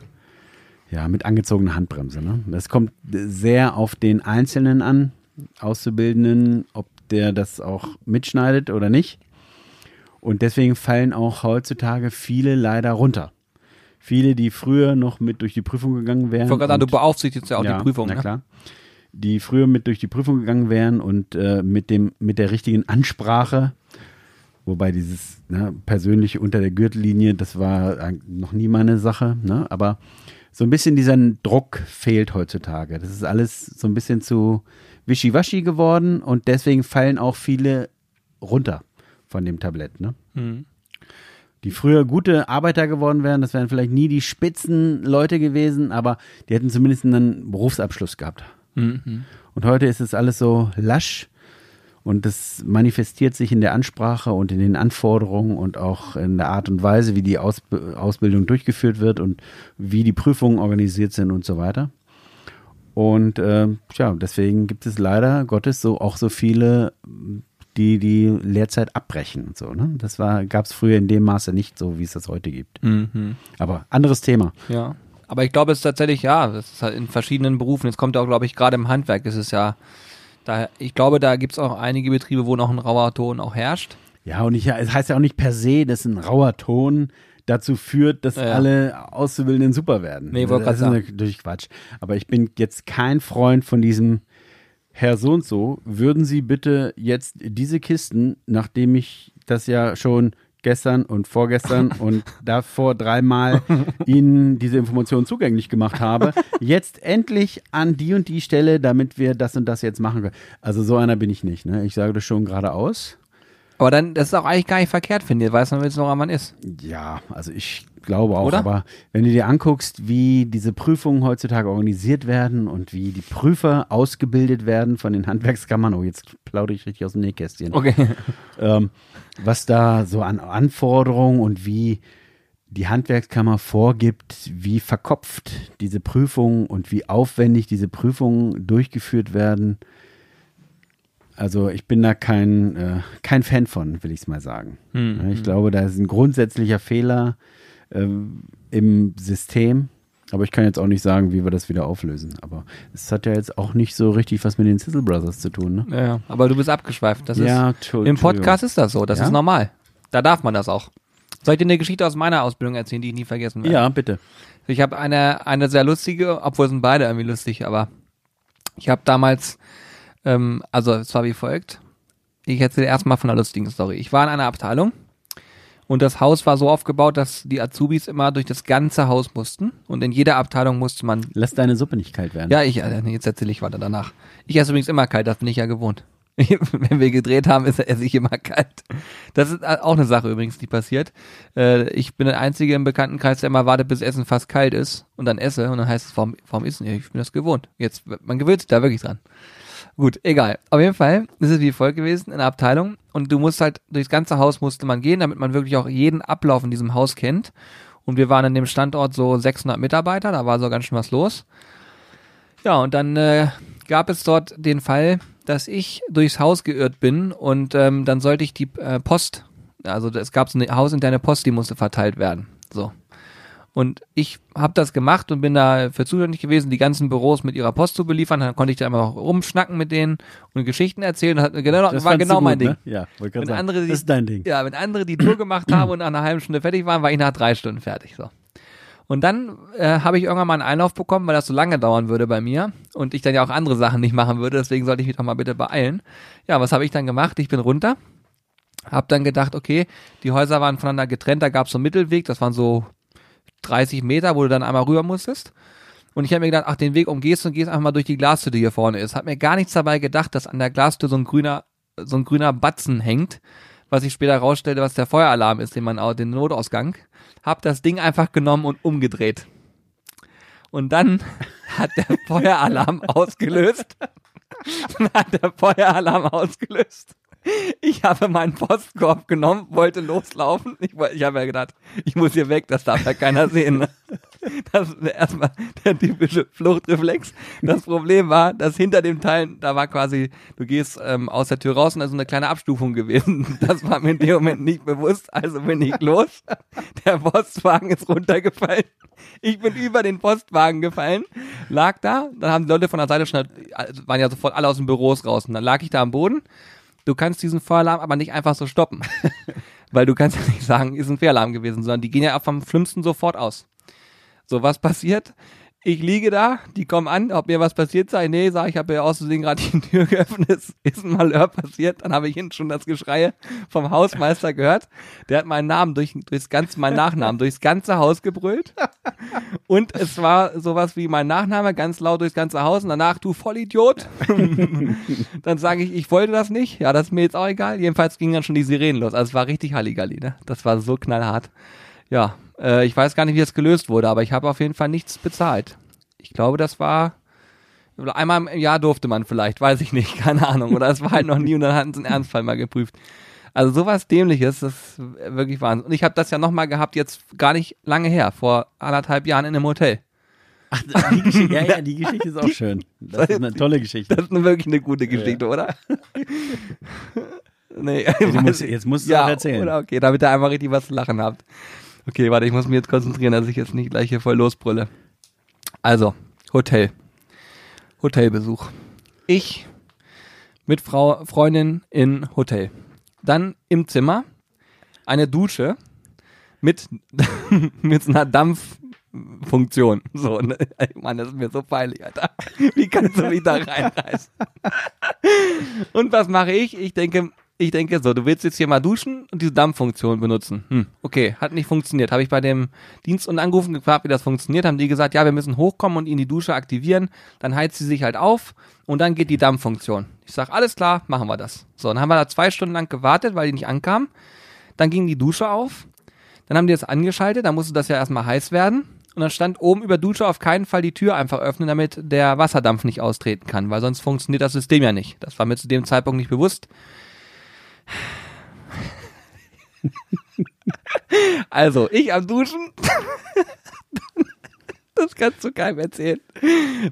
ja, mit angezogener Handbremse. Ne? Das kommt sehr auf den Einzelnen an, Auszubildenden, ob der das auch mitschneidet oder nicht. Und deswegen fallen auch heutzutage viele leider runter. Viele, die früher noch mit durch die Prüfung gegangen wären. Ich gerade du beaufsichtigst ja auch die Prüfung. Na Ne? klar. Die früher mit durch die Prüfung gegangen wären und äh, mit, dem, mit der richtigen Ansprache, wobei dieses ne, persönliche unter der Gürtellinie, das war noch nie meine Sache, ne? aber so ein bisschen dieser Druck fehlt heutzutage. Das ist alles so ein bisschen zu wischiwaschi geworden und deswegen fallen auch viele runter von dem Tablett. Ne? Mhm. die früher gute Arbeiter geworden wären, das wären vielleicht nie die spitzen Leute gewesen, aber die hätten zumindest einen Berufsabschluss gehabt. Mhm. Und heute ist es alles so lasch und das manifestiert sich in der Ansprache und in den Anforderungen und auch in der Art und Weise, wie die Ausb Ausbildung durchgeführt wird und wie die Prüfungen organisiert sind und so weiter. Und äh, ja, deswegen gibt es leider Gottes so auch so viele, die die Lehrzeit abbrechen und so. Ne? Das gab es früher in dem Maße nicht so, wie es das heute gibt. Mhm. Aber anderes Thema. Ja. Aber ich glaube, es ist tatsächlich, ja, das ist halt in verschiedenen Berufen. Jetzt kommt auch, glaube ich, gerade im Handwerk ist es ja, da, ich glaube, da gibt es auch einige Betriebe, wo noch ein rauer Ton auch herrscht. Ja, und ich, es heißt ja auch nicht per se, dass ein rauer Ton dazu führt, dass Ja, ja. alle Auszubildenden super werden. Nee, wollte das grad ist natürlich Quatsch. Aber ich bin jetzt kein Freund von diesem Herr so und so, würden Sie bitte jetzt diese Kisten, nachdem ich das ja schon gestern und vorgestern und davor dreimal Ihnen diese Information zugänglich gemacht habe, jetzt endlich an die und die Stelle, damit wir das und das jetzt machen können. Also so einer bin ich nicht. Ne? Ich sage das schon geradeaus. Aber dann, das ist auch eigentlich gar nicht verkehrt, finde ich, weiß man, wenn es noch man ist. Ja, also ich glaube auch, Oder? aber wenn du dir anguckst, wie diese Prüfungen heutzutage organisiert werden und wie die Prüfer ausgebildet werden von den Handwerkskammern, oh, jetzt plaudere ich richtig aus dem Nähkästchen, Okay. ähm, was da so an Anforderungen und wie die Handwerkskammer vorgibt, wie verkopft diese Prüfungen und wie aufwendig diese Prüfungen durchgeführt werden. Also ich bin da kein, äh, kein Fan von, will ich es mal sagen. Hm. Ja, Ich glaube, da ist ein grundsätzlicher Fehler ähm, im System. Aber ich kann jetzt auch nicht sagen, wie wir das wieder auflösen. Aber es hat ja jetzt auch nicht so richtig was mit den Sizzle Brothers zu tun. Ne? Ja, aber du bist abgeschweift. Das ja, ist. Im Podcast ist das so, das Ja? ist normal. Da darf man das auch. Soll ich dir eine Geschichte aus meiner Ausbildung erzählen, die ich nie vergessen werde? Ja, bitte. Ich habe eine, eine sehr lustige, obwohl sind beide irgendwie lustig, aber ich habe damals, ähm, also es war wie folgt. Ich erzähle erstmal von einer lustigen Story. Ich war in einer Abteilung und das Haus war so aufgebaut, dass die Azubis immer durch das ganze Haus mussten und in jeder Abteilung musste man. Lass deine Suppe nicht kalt werden. Ja, ich, äh, jetzt erzähle ich weiter danach. Ich esse übrigens immer kalt, das bin ich ja gewohnt. Wenn wir gedreht haben, ist esse ich immer kalt. Das ist äh, auch eine Sache übrigens, die passiert. Äh, ich bin der Einzige im Bekanntenkreis, der immer wartet, bis Essen fast kalt ist und dann esse und dann heißt es, warum, warum isst ihr? Ich bin das gewohnt. Jetzt, man gewöhnt sich da wirklich dran. Gut, egal. Auf jeden Fall ist es wie folgt gewesen in der Abteilung und du musst halt durchs ganze Haus musste man gehen, damit man wirklich auch jeden Ablauf in diesem Haus kennt. Und wir waren an dem Standort so 600 Mitarbeiter, da war so ganz schön was los. Ja, und dann äh, gab es dort den Fall, dass ich durchs Haus geirrt bin und ähm, dann sollte ich die äh, Post, also es gab so eine hausinterne Post, die musste verteilt werden. So. Und ich habe das gemacht und bin da für zuständig gewesen, die ganzen Büros mit ihrer Post zu beliefern. Dann konnte ich da immer noch rumschnacken mit denen und Geschichten erzählen. Das, genau, Das war genau du mein gut, Ding. Ne? Ja, Wenn sagen. andere die- das ist dein Ding. Ja, wenn andere die Tour gemacht haben und nach einer halben Stunde fertig waren, war ich nach drei Stunden fertig. So. Und dann äh, habe ich irgendwann mal einen Einlauf bekommen, weil das so lange dauern würde bei mir und ich dann ja auch andere Sachen nicht machen würde, deswegen sollte ich mich doch mal bitte beeilen. Ja, was habe ich dann gemacht? Ich bin runter, hab dann gedacht, okay, die Häuser waren voneinander getrennt, da gab es so einen Mittelweg, das waren so 30 Meter, wo du dann einmal rüber musstest. Und ich habe mir gedacht, ach, den Weg umgehst und gehst einfach mal durch die Glastür, die hier vorne ist. Hab mir gar nichts dabei gedacht, dass an der Glastür so ein grüner, so ein grüner Batzen hängt, was ich später rausstellte, was der Feueralarm ist, den man den Notausgang. Hab das Ding einfach genommen und umgedreht. Und dann hat der Feueralarm ausgelöst. Dann hat der Feueralarm ausgelöst. Ich habe meinen Postkorb genommen, wollte loslaufen. Ich, ich habe ja gedacht, ich muss hier weg, das darf ja keiner sehen. Ne? Das ist erstmal der typische Fluchtreflex. Das Problem war, dass hinter dem Teil, da war quasi, du gehst ähm, aus der Tür raus und da ist so eine kleine Abstufung gewesen. Das war mir in dem Moment nicht bewusst, also bin ich los. Der Postwagen ist runtergefallen. Ich bin über den Postwagen gefallen, lag da, dann haben die Leute von der Seite schnell, also waren ja sofort alle aus den Büros raus und dann lag ich da am Boden du kannst diesen Feueralarm aber nicht einfach so stoppen. Weil du kannst ja nicht sagen, ist ein Feueralarm gewesen, sondern die gehen ja vom Schlimmsten sofort aus. So, was passiert? Ich liege da, die kommen an, ob mir was passiert sei. Nee, sag ich, habe ja aus gerade die Tür geöffnet, ist, ist ein Malheur passiert. Dann habe ich hinten schon das Geschrei vom Hausmeister gehört. Der hat meinen Namen durch, durchs ganze, meinen Nachnamen durchs ganze Haus gebrüllt. Und es war sowas wie mein Nachname ganz laut durchs ganze Haus und danach, du Vollidiot. dann sage ich, ich wollte das nicht. Ja, das ist mir jetzt auch egal. Jedenfalls gingen dann schon die Sirenen los. Also es war richtig Halligalli, ne? Das war so knallhart. Ja, äh, ich weiß gar nicht, wie das gelöst wurde, aber ich habe auf jeden Fall nichts bezahlt. Ich glaube, das war einmal im Jahr durfte man vielleicht, weiß ich nicht, keine Ahnung. Oder es war halt noch nie und dann hatten sie einen Ernstfall mal geprüft. Also sowas dämliches, das ist wirklich Wahnsinn. Und ich habe das ja nochmal gehabt, jetzt gar nicht lange her, vor anderthalb Jahren in einem Hotel. Ach, die Geschichte, ja, ja, die Geschichte ist auch schön. Das ist eine tolle Geschichte. Das ist wirklich eine gute Geschichte, oder? nee, musst, jetzt musst du ja, auch erzählen. Okay, damit ihr einfach richtig was zu lachen habt. Okay, warte, ich muss mich jetzt konzentrieren, dass ich jetzt nicht gleich hier voll losbrülle. Also, Hotel. Hotelbesuch. Ich mit Frau, Freundin in Hotel. Dann im Zimmer eine Dusche mit, mit einer Dampffunktion. So, ne? Mann, das ist mir so peinlich, Alter. Wie kannst du mich da reinreißen? Und was mache ich? Ich denke, ich denke so, du willst jetzt hier mal duschen und diese Dampffunktion benutzen. Hm, okay, hat nicht funktioniert. Habe ich bei dem Dienst und angerufen gefragt, wie das funktioniert. Haben die gesagt, ja, wir müssen hochkommen und ihn die Dusche aktivieren. Dann heizt sie sich halt auf und dann geht die Dampffunktion. Ich sag, alles klar, machen wir das. So, dann haben wir da zwei Stunden lang gewartet, weil die nicht ankam. Dann ging die Dusche auf. Dann haben die das angeschaltet, dann musste das ja erstmal heiß werden. Und dann stand oben über Dusche auf keinen Fall die Tür einfach öffnen, damit der Wasserdampf nicht austreten kann, weil sonst funktioniert das System ja nicht. Das war mir zu dem Zeitpunkt nicht bewusst. Also, ich am Duschen. Das kannst du keinem erzählen.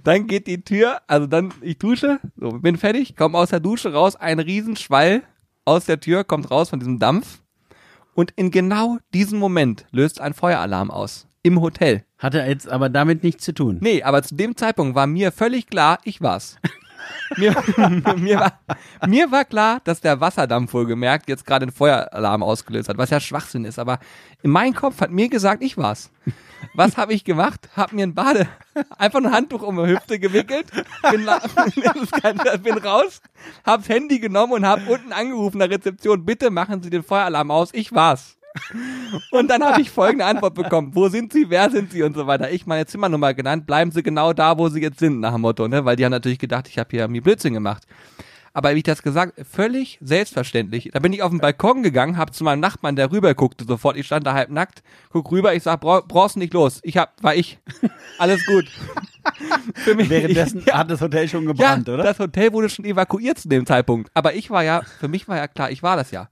Dann geht die Tür, also dann, ich dusche, so, bin fertig, komme aus der Dusche raus, ein Riesenschwall aus der Tür kommt raus von diesem Dampf. Und in genau diesem Moment löst ein Feueralarm aus. Im Hotel. Hatte jetzt aber damit nichts zu tun. Nee, aber zu dem Zeitpunkt war mir völlig klar, ich war's. Mir, mir, war, mir war klar, dass der Wasserdampf wohlgemerkt jetzt gerade einen Feueralarm ausgelöst hat, was ja Schwachsinn ist. Aber in meinem Kopf hat mir gesagt, ich war's. Was habe ich gemacht? Hab mir ein Bade, einfach ein Handtuch um die Hüfte gewickelt, bin, bin raus, hab's Handy genommen und hab unten angerufen der Rezeption, bitte machen Sie den Feueralarm aus, ich war's. Und dann habe ich folgende Antwort bekommen. Wo sind Sie? Wer sind Sie? Und so weiter. Ich meine Zimmernummer genannt. Bleiben Sie genau da, wo Sie jetzt sind, nach dem Motto, ne? Weil die haben natürlich gedacht, ich habe hier mir Blödsinn gemacht. Aber wie ich das gesagt, völlig selbstverständlich. Da bin ich auf den Balkon gegangen, hab zu meinem Nachbarn, der rüber guckte sofort. Ich stand da halb nackt, guck rüber, ich sag, brauch, brauchst nicht los. Ich hab, war ich. Alles gut. Für mich, Währenddessen ja, hat das Hotel schon ja, gebrannt, oder? das Hotel wurde schon evakuiert zu dem Zeitpunkt. Aber ich war ja, für mich war ja klar, ich war das ja.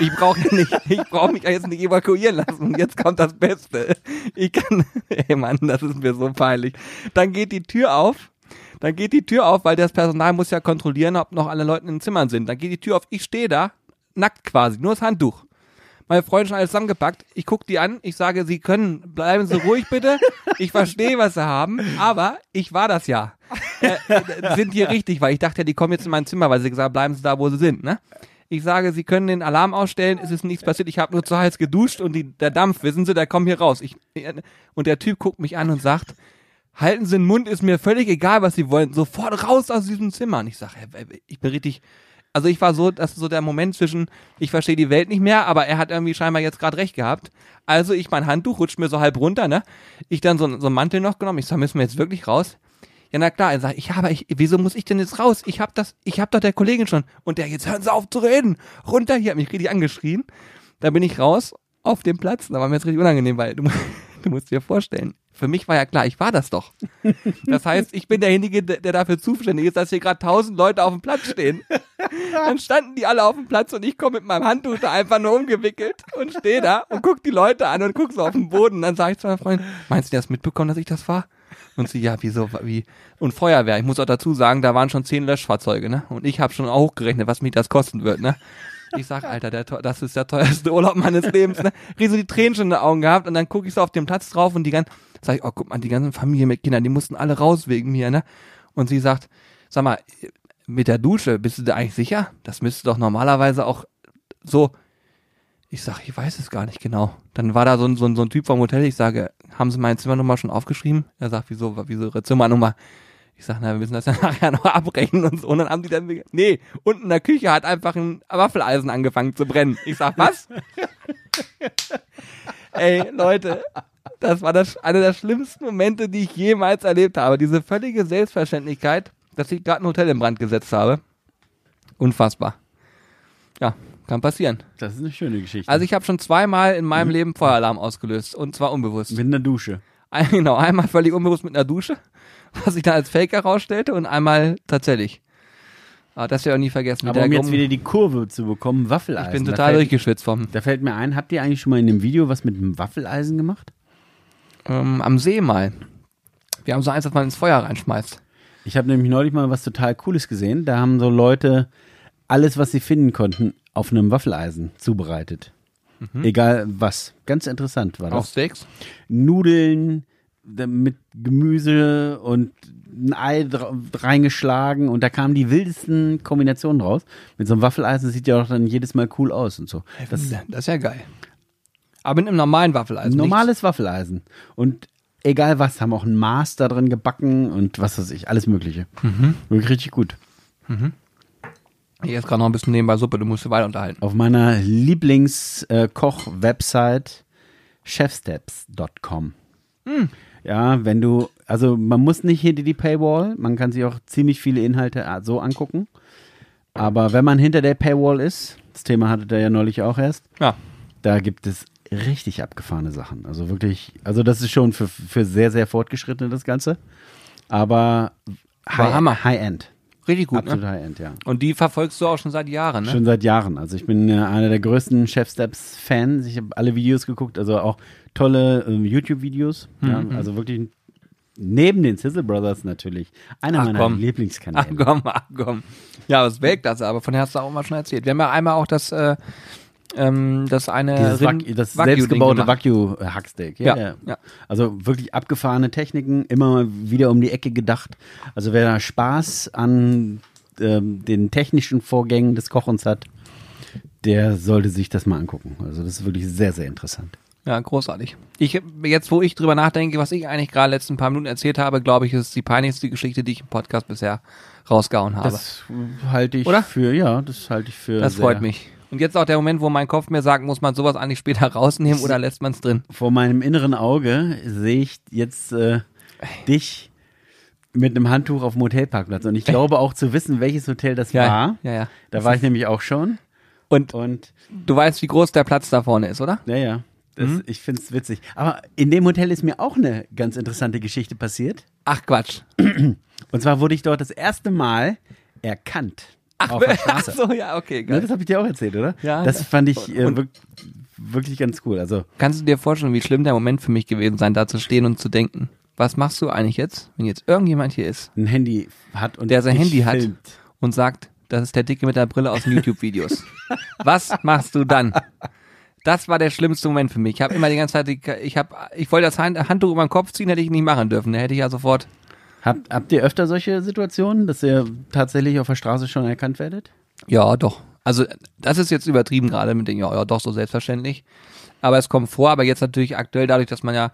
Ich brauche ja nicht, ich brauche mich jetzt nicht evakuieren lassen. Und jetzt kommt das Beste. Ich kann, ey Mann, das ist mir so peinlich. Dann geht die Tür auf. Dann geht die Tür auf, weil das Personal muss ja kontrollieren, ob noch alle Leute in den Zimmern sind. Dann geht die Tür auf. Ich stehe da, nackt quasi, nur das Handtuch. Meine Freundin schon alles zusammengepackt. Ich gucke die an. Ich sage, Sie können, bleiben Sie ruhig bitte. Ich verstehe, was Sie haben. Aber ich war das ja. Äh, sind hier richtig, weil ich dachte ja, die kommen jetzt in mein Zimmer, weil sie gesagt haben, bleiben Sie da, wo Sie sind, ne? Ich sage, Sie können den Alarm ausstellen, es ist nichts passiert, ich habe nur zu heiß geduscht und die, der Dampf, wissen Sie, der kommt hier raus. Ich, und der Typ guckt mich an und sagt, halten Sie den Mund, ist mir völlig egal, was Sie wollen, sofort raus aus diesem Zimmer. Und ich sage, ich bin richtig, also ich war so, das ist so der Moment zwischen, ich verstehe die Welt nicht mehr, aber er hat irgendwie scheinbar jetzt gerade recht gehabt. Also ich mein Handtuch rutscht mir so halb runter, ne? Ich dann so, so einen Mantel noch genommen, ich sag, müssen wir jetzt wirklich raus? Ja, na klar, er sagt, ich habe, ich, wieso muss ich denn jetzt raus? Ich hab das, ich hab doch der Kollegin schon. Und der, jetzt hören Sie auf zu reden. Runter, hier hat mich richtig angeschrien. Da bin ich raus auf dem Platz. Da war mir jetzt richtig unangenehm, weil du, du musst dir vorstellen, für mich war ja klar, ich war das doch. Das heißt, ich bin derjenige, der dafür zuständig ist, dass hier gerade tausend Leute auf dem Platz stehen. Dann standen die alle auf dem Platz und ich komme mit meinem Handtuch da einfach nur umgewickelt und stehe da und guck die Leute an und guck so auf den Boden. Dann sage ich zu meiner Freundin, meinst du, die hast mitbekommen, dass ich das war? Und sie, ja, wieso, wie? Und Feuerwehr, ich muss auch dazu sagen, da waren schon zehn Löschfahrzeuge, ne? Und ich habe schon auch hochgerechnet, was mich das kosten wird, ne? Ich sag, Alter, der, das ist der teuerste Urlaub meines Lebens, ne? Rieh so die Tränen schon in den Augen gehabt und dann gucke ich so auf den Platz drauf und die ganzen, sag ich, oh, guck mal, die ganzen Familie mit Kindern, die mussten alle raus wegen mir, ne? Und sie sagt, sag mal, mit der Dusche, bist du da eigentlich sicher? Das müsste doch normalerweise auch so, ich sag, ich weiß es gar nicht genau. Dann war da so ein, so ein, so ein Typ vom Hotel, ich sage, haben Sie meine Zimmernummer schon aufgeschrieben? Er sagt, wieso, wieso Ihre Zimmernummer? Ich sag, na, wir müssen das ja nachher noch abbrechen und so. Und dann haben die dann, nee, unten in der Küche hat einfach ein Waffeleisen angefangen zu brennen. Ich sag, was? Ey, Leute, das war das, einer der schlimmsten Momente, die ich jemals erlebt habe. Diese völlige Selbstverständlichkeit, dass ich gerade ein Hotel in Brand gesetzt habe. Unfassbar. Ja, kann passieren. Das ist eine schöne Geschichte. Also ich habe schon zweimal in meinem Leben Feueralarm ausgelöst und zwar unbewusst. Mit einer Dusche. Ein, genau, einmal völlig unbewusst mit einer Dusche, was sich dann als Fake herausstellte und einmal tatsächlich. Aber das werde ich auch nie vergessen. Aber um jetzt wieder die Kurve zu bekommen, Waffeleisen. Ich bin total da durchgeschwitzt vom. Da fällt mir ein, habt ihr eigentlich schon mal in dem Video was mit einem Waffeleisen gemacht? Ähm, am See mal. Wir haben so eins, das man ins Feuer reinschmeißt. Ich habe nämlich neulich mal was total Cooles gesehen. Da haben so Leute alles, was sie finden konnten, auf einem Waffeleisen zubereitet. Mhm. Egal was. Ganz interessant war das. Auch Steaks? Nudeln mit Gemüse und ein Ei reingeschlagen und da kamen die wildesten Kombinationen raus. Mit so einem Waffeleisen sieht ja auch dann jedes Mal cool aus und so. Das, das ist ja geil. Aber mit einem normalen Waffeleisen. Normales nichts. Waffeleisen. Und egal was, haben auch ein Maß da drin gebacken und was weiß ich, alles Mögliche. Mhm. Wirklich richtig gut. Mhm. Ich esse gerade noch ein bisschen nebenbei Suppe, du musst dich weiter unterhalten. Auf meiner Lieblings-Koch-Website chefsteps.com. Hm. Ja, wenn du, also man muss nicht hinter die Paywall, man kann sich auch ziemlich viele Inhalte äh, so angucken. Aber wenn man hinter der Paywall ist, das Thema hattet ihr ja neulich auch erst, ja. da gibt es richtig abgefahrene Sachen. Also wirklich, also das ist schon für, für sehr, sehr fortgeschrittene das Ganze. Aber High-End. High Richtig gut, Absolut ne? High-End, ja. Und die verfolgst du auch schon seit Jahren, ne? Schon seit Jahren. Also ich bin äh, einer der größten Chef Steps Fans. Ich habe alle Videos geguckt, also auch tolle äh, YouTube-Videos. Mhm. Ja, also wirklich neben den Sizzle Brothers natürlich einer ach, meiner komm. Lieblingskanäle. Ach komm, ach komm. Ja, das Weltklasse, aber von her hast du auch mal schon erzählt. Wir haben ja einmal auch das äh, ähm, das eine Rind, das selbstgebaute Wagyu-Hacksteak. Ja, ja, ja. Also wirklich abgefahrene Techniken, immer wieder um die Ecke gedacht. Also wer da Spaß an ähm, den technischen Vorgängen des Kochens hat, der sollte sich das mal angucken. Also das ist wirklich sehr, sehr interessant. Ja, großartig. Ich, jetzt, wo ich drüber nachdenke, was ich eigentlich gerade letzten paar Minuten erzählt habe, glaube ich, ist die peinlichste Geschichte, die ich im Podcast bisher rausgehauen habe. Das halte ich Oder? für, ja, das halte ich für. Das freut mich. Und jetzt auch der Moment, wo mein Kopf mir sagt, muss man sowas eigentlich später rausnehmen oder lässt man es drin? Vor meinem inneren Auge sehe ich jetzt äh, dich mit einem Handtuch auf dem Hotelparkplatz. Und ich glaube auch zu wissen, welches Hotel das ja, war. Ja, ja. Da war ich nämlich auch schon. Und, und du weißt, wie groß der Platz da vorne ist, oder? Ja, ja. Das, mhm. Ich finde es witzig. Aber in dem Hotel ist mir auch eine ganz interessante Geschichte passiert. Ach Quatsch. Und zwar wurde ich dort das erste Mal erkannt. Ach, auf der Straße. ach so, ja, okay, geil. Ne, das habe ich dir auch erzählt, oder? Ja. Das fand ich äh, wirklich ganz cool. Also kannst du dir vorstellen, wie schlimm der Moment für mich gewesen sein, da zu stehen und zu denken, was machst du eigentlich jetzt, wenn jetzt irgendjemand hier ist, ein Handy hat und der sein Handy filmt. hat und sagt, das ist der Dicke mit der Brille aus den YouTube-Videos. was machst du dann? Das war der schlimmste Moment für mich. Ich habe immer die ganze Zeit, ich habe, ich wollte das Handtuch über den Kopf ziehen, hätte ich nicht machen dürfen. Da hätte ich ja sofort Habt, habt ihr öfter solche Situationen, dass ihr tatsächlich auf der Straße schon erkannt werdet? Ja, doch. Also das ist jetzt übertrieben gerade mit dem, ja, ja, doch so selbstverständlich. Aber es kommt vor, aber jetzt natürlich aktuell dadurch, dass man ja,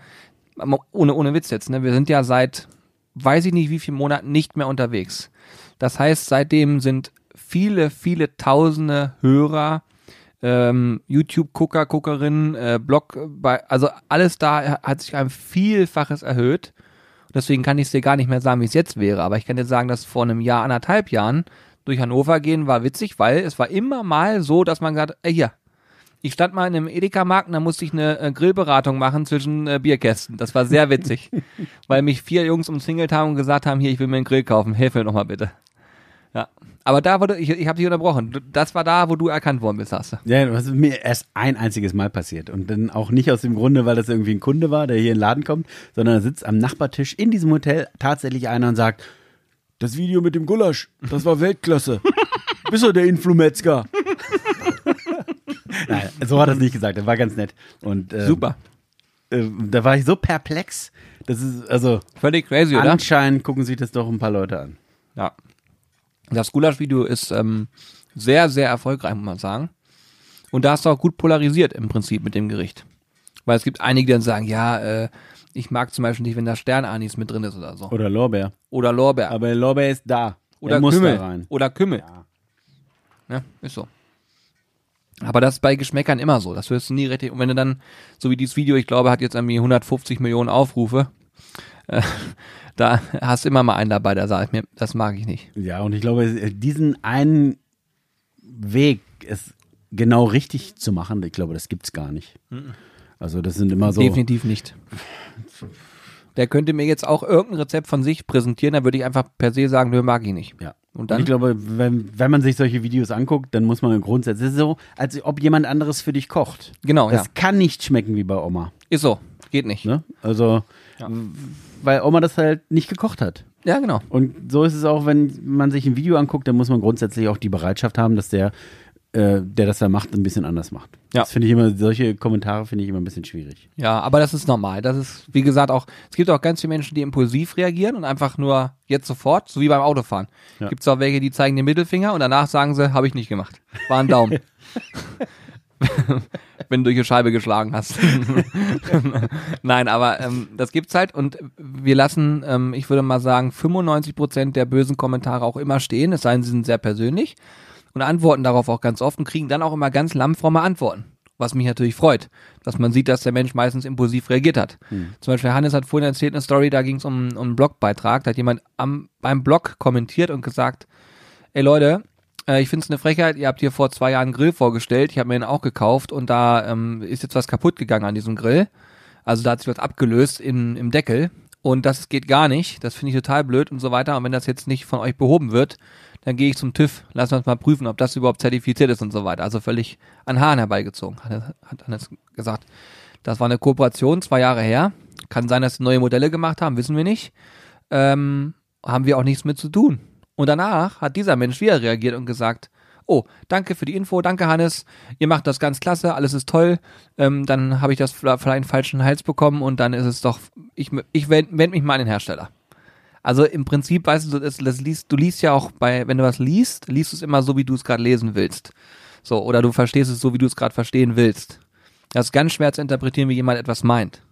ohne, ohne Witz jetzt, ne, wir sind ja seit, weiß ich nicht wie vielen Monaten nicht mehr unterwegs. Das heißt, seitdem sind viele, viele tausende Hörer, ähm, YouTube-Gucker, Guckerinnen, äh, Blog, bei, also alles da hat sich ein Vielfaches erhöht. Deswegen kann ich es dir gar nicht mehr sagen, wie es jetzt wäre. Aber ich kann dir sagen, dass vor einem Jahr, anderthalb Jahren durch Hannover gehen war witzig, weil es war immer mal so, dass man gesagt, ey, hier, ich stand mal in einem Edeka-Markt und da musste ich eine äh, Grillberatung machen zwischen äh, Bierkästen. Das war sehr witzig, weil mich vier Jungs umzingelt haben und gesagt haben, hier, ich will mir einen Grill kaufen, hilf mir nochmal bitte. Ja, aber da wurde, ich, ich habe dich unterbrochen. Das war da, wo du erkannt worden bist, hast du. Ja, das ist mir erst ein einziges Mal passiert. Und dann auch nicht aus dem Grunde, weil das irgendwie ein Kunde war, der hier in den Laden kommt, sondern da sitzt am Nachbartisch in diesem Hotel tatsächlich einer und sagt, das Video mit dem Gulasch, das war Weltklasse. Bist du der Influmetzger? Nein, so hat er es nicht gesagt. Das war ganz nett. Und, ähm, Super. Äh, da war ich so perplex. Das ist, also. Völlig crazy, oder? Anscheinend gucken sich das doch ein paar Leute an. Ja. Das Gulasch-Video ist ähm, sehr, sehr erfolgreich, muss man sagen. Und da hast du auch gut polarisiert im Prinzip mit dem Gericht. Weil es gibt einige, die dann sagen, ja, äh, ich mag zum Beispiel nicht, wenn da Sternanis mit drin ist oder so. Oder Lorbeer. Oder Lorbeer. Aber Lorbeer ist da. oder Der muss Kümmel. da rein. Oder Kümmel. Ja. Ja, ist so. Aber das ist bei Geschmäckern immer so. Das hörst du nie richtig. Und wenn du dann, so wie dieses Video, ich glaube, hat jetzt irgendwie 150 Millionen Aufrufe, äh, da hast du immer mal einen dabei, der sagt mir, das mag ich nicht. Ja, und ich glaube, diesen einen Weg, es genau richtig zu machen, ich glaube, das gibt's gar nicht. Also das sind immer so. Definitiv nicht. Der könnte mir jetzt auch irgendein Rezept von sich präsentieren, da würde ich einfach per se sagen, nö, mag ich nicht. Ja. Und Und dann? ich glaube, wenn, wenn man sich solche Videos anguckt, dann muss man grundsätzlich, es ist so, als ob jemand anderes für dich kocht. Genau, Das ja. kann nicht schmecken wie bei Oma. Ist so. Geht nicht. Ne? Also, Ja. weil Oma das halt nicht gekocht hat. Ja, genau. Und so ist es auch, wenn man sich ein Video anguckt, dann muss man grundsätzlich auch die Bereitschaft haben, dass der, äh, der das da macht, ein bisschen anders macht. Ja. Das finde ich immer, solche Kommentare finde ich immer ein bisschen schwierig. Ja, aber das ist normal. Das ist, wie gesagt, auch, es gibt auch ganz viele Menschen, die impulsiv reagieren und einfach nur jetzt sofort, so wie beim Autofahren. Ja. Gibt es auch welche, die zeigen den Mittelfinger und danach sagen sie, habe ich nicht gemacht. War ein Daumen. Wenn du durch die Scheibe geschlagen hast. Nein, aber ähm, das gibt's halt und wir lassen, ähm, ich würde mal sagen, 95 Prozent der bösen Kommentare auch immer stehen, es sei denn, sie sind sehr persönlich und antworten darauf auch ganz oft und kriegen dann auch immer ganz lammfromme Antworten. Was mich natürlich freut, dass man sieht, dass der Mensch meistens impulsiv reagiert hat. Zum Beispiel Hannes hat vorhin erzählt eine Story, da ging es um, um einen Blogbeitrag, da hat jemand am, beim Blog kommentiert und gesagt, ey Leute, ich finde es eine Frechheit, ihr habt hier vor zwei Jahren einen Grill vorgestellt, ich habe mir den auch gekauft und da ähm, ist jetzt was kaputt gegangen an diesem Grill. Also da hat sich was abgelöst in, im Deckel und das geht gar nicht, das finde ich total blöd und so weiter. Und wenn das jetzt nicht von euch behoben wird, dann gehe ich zum TÜV, lassen wir uns mal prüfen, ob das überhaupt zertifiziert ist und so weiter. Also völlig an Haaren herbeigezogen, hat, hat Hannes gesagt. Das war eine Kooperation, zwei Jahre her. Kann sein, dass sie neue Modelle gemacht haben, wissen wir nicht. Ähm, haben wir auch nichts mit zu tun. Und danach hat dieser Mensch wieder reagiert und gesagt, oh, danke für die Info, danke Hannes, ihr macht das ganz klasse, alles ist toll, ähm, dann habe ich das vielleicht einen falschen Hals bekommen und dann ist es doch, ich, ich wende wend mich mal an den Hersteller. Also im Prinzip, weißt du, das, das liest, du liest ja auch bei, wenn du was liest, liest du es immer so, wie du es gerade lesen willst. So, oder du verstehst es so, wie du es gerade verstehen willst. Das ist ganz schwer zu interpretieren, wie jemand etwas meint.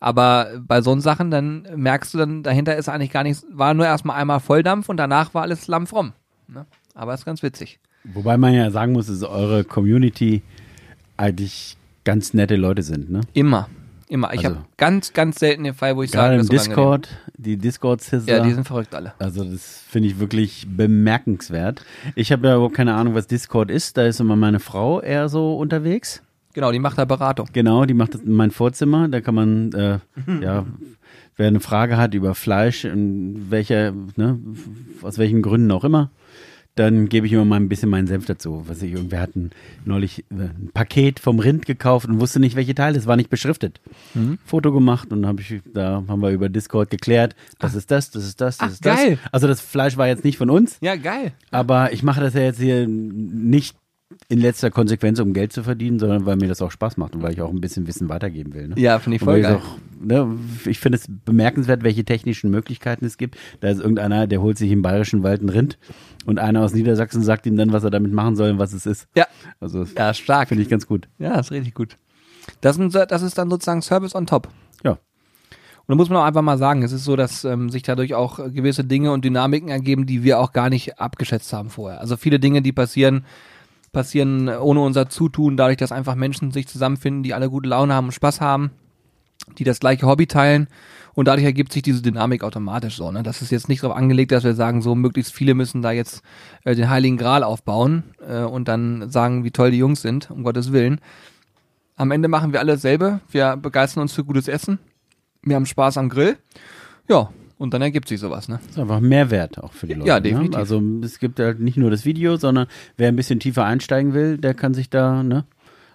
Aber bei so Sachen, dann merkst du dann, dahinter ist eigentlich gar nichts, war nur erstmal einmal Volldampf und danach war alles lammfromm. Ne? Aber ist ganz witzig. Wobei man ja sagen muss, dass eure Community eigentlich ganz nette Leute sind, ne? Immer. Immer. Ich Also- habe ganz, ganz selten den Fall, wo ich Gerade sage, im unangenehm. Discord, die Discord-Sizzler. Ja, die sind verrückt alle. Also das finde ich wirklich bemerkenswert. Ich habe ja überhaupt keine Ahnung, was Discord ist. Da ist immer meine Frau eher so unterwegs. Genau, die macht da Beratung. Genau, die macht das in mein Vorzimmer. Da kann man, äh, ja, wer eine Frage hat über Fleisch, in welcher, ne, aus welchen Gründen auch immer, dann gebe ich immer mal ein bisschen meinen Senf dazu. Was ich, irgendwer hat ein, neulich äh, ein Paket vom Rind gekauft und wusste nicht, welche Teile, es war nicht beschriftet. Mhm. Foto gemacht und habe ich, da haben wir über Discord geklärt, das ist das, das ist das, das Ach, ist das. geil. Also das Fleisch war jetzt nicht von uns, Ja, geil. aber ich mache das ja jetzt hier nicht in letzter Konsequenz, um Geld zu verdienen, sondern weil mir das auch Spaß macht und weil ich auch ein bisschen Wissen weitergeben will. Ne? Ja, finde ich voll geil. Auch, ne, ich finde es bemerkenswert, welche technischen Möglichkeiten es gibt. Da ist irgendeiner, der holt sich im Bayerischen Wald ein Rind und einer aus Niedersachsen sagt ihm dann, was er damit machen soll und was es ist. Ja, Also das ja, stark. finde ich ganz gut. Ja, ist richtig gut. Das, das ist dann sozusagen Service on top. Ja. Und da muss man auch einfach mal sagen, es ist so, dass ähm, sich dadurch auch gewisse Dinge und Dynamiken ergeben, die wir auch gar nicht abgeschätzt haben vorher. Also viele Dinge, die passieren, passieren ohne unser Zutun, dadurch, dass einfach Menschen sich zusammenfinden, die alle gute Laune haben und Spaß haben, die das gleiche Hobby teilen. Und dadurch ergibt sich diese Dynamik automatisch so. Ne? Das ist jetzt nicht darauf angelegt, dass wir sagen, so möglichst viele müssen da jetzt äh, den Heiligen Gral aufbauen äh, und dann sagen, wie toll die Jungs sind, um Gottes Willen. Am Ende machen wir alle dasselbe. Wir begeistern uns für gutes Essen. Wir haben Spaß am Grill. Ja, und dann ergibt sich sowas, ne? Das ist einfach ein Mehrwert auch für die Leute. Ja, definitiv. Ne? Also es gibt halt nicht nur das Video, sondern wer ein bisschen tiefer einsteigen will, der kann sich da ne,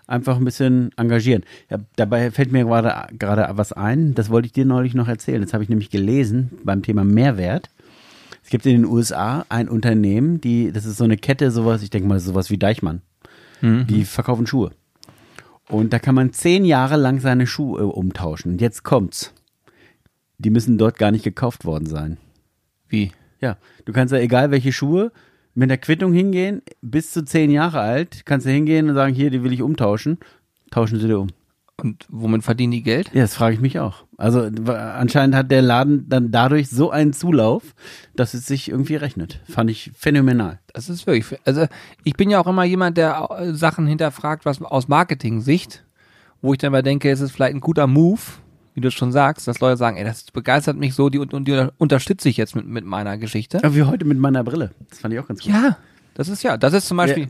einfach ein bisschen engagieren. Ja, dabei fällt mir gerade gerade was ein, das wollte ich dir neulich noch erzählen. Das habe ich nämlich gelesen beim Thema Mehrwert. Es gibt in den USA ein Unternehmen, die, das ist so eine Kette, sowas, ich denke mal, sowas wie Deichmann. Die verkaufen Schuhe. Und da kann man zehn Jahre lang seine Schuhe äh, umtauschen. Und jetzt kommt's. Die müssen dort gar nicht gekauft worden sein. Wie? Ja, du kannst ja egal welche Schuhe mit der Quittung hingehen, bis zu zehn Jahre alt, kannst du hingehen und sagen, hier, die will ich umtauschen. Tauschen sie dir um. Und womit verdienen die Geld? Ja, das frage ich mich auch. Also anscheinend hat der Laden dann dadurch so einen Zulauf, dass es sich irgendwie rechnet. Fand ich phänomenal. Das ist wirklich, also ich bin ja auch immer jemand, der äh, Sachen hinterfragt, was aus Marketing-Sicht, wo ich dann mal denke, es ist vielleicht ein guter Move, wie du schon sagst, dass Leute sagen, ey, das begeistert mich so, die, und, die unterstütze ich jetzt mit, mit meiner Geschichte. Ja, wie heute mit meiner Brille. Das fand ich auch ganz gut. Ja, das ist ja, das ist zum Beispiel,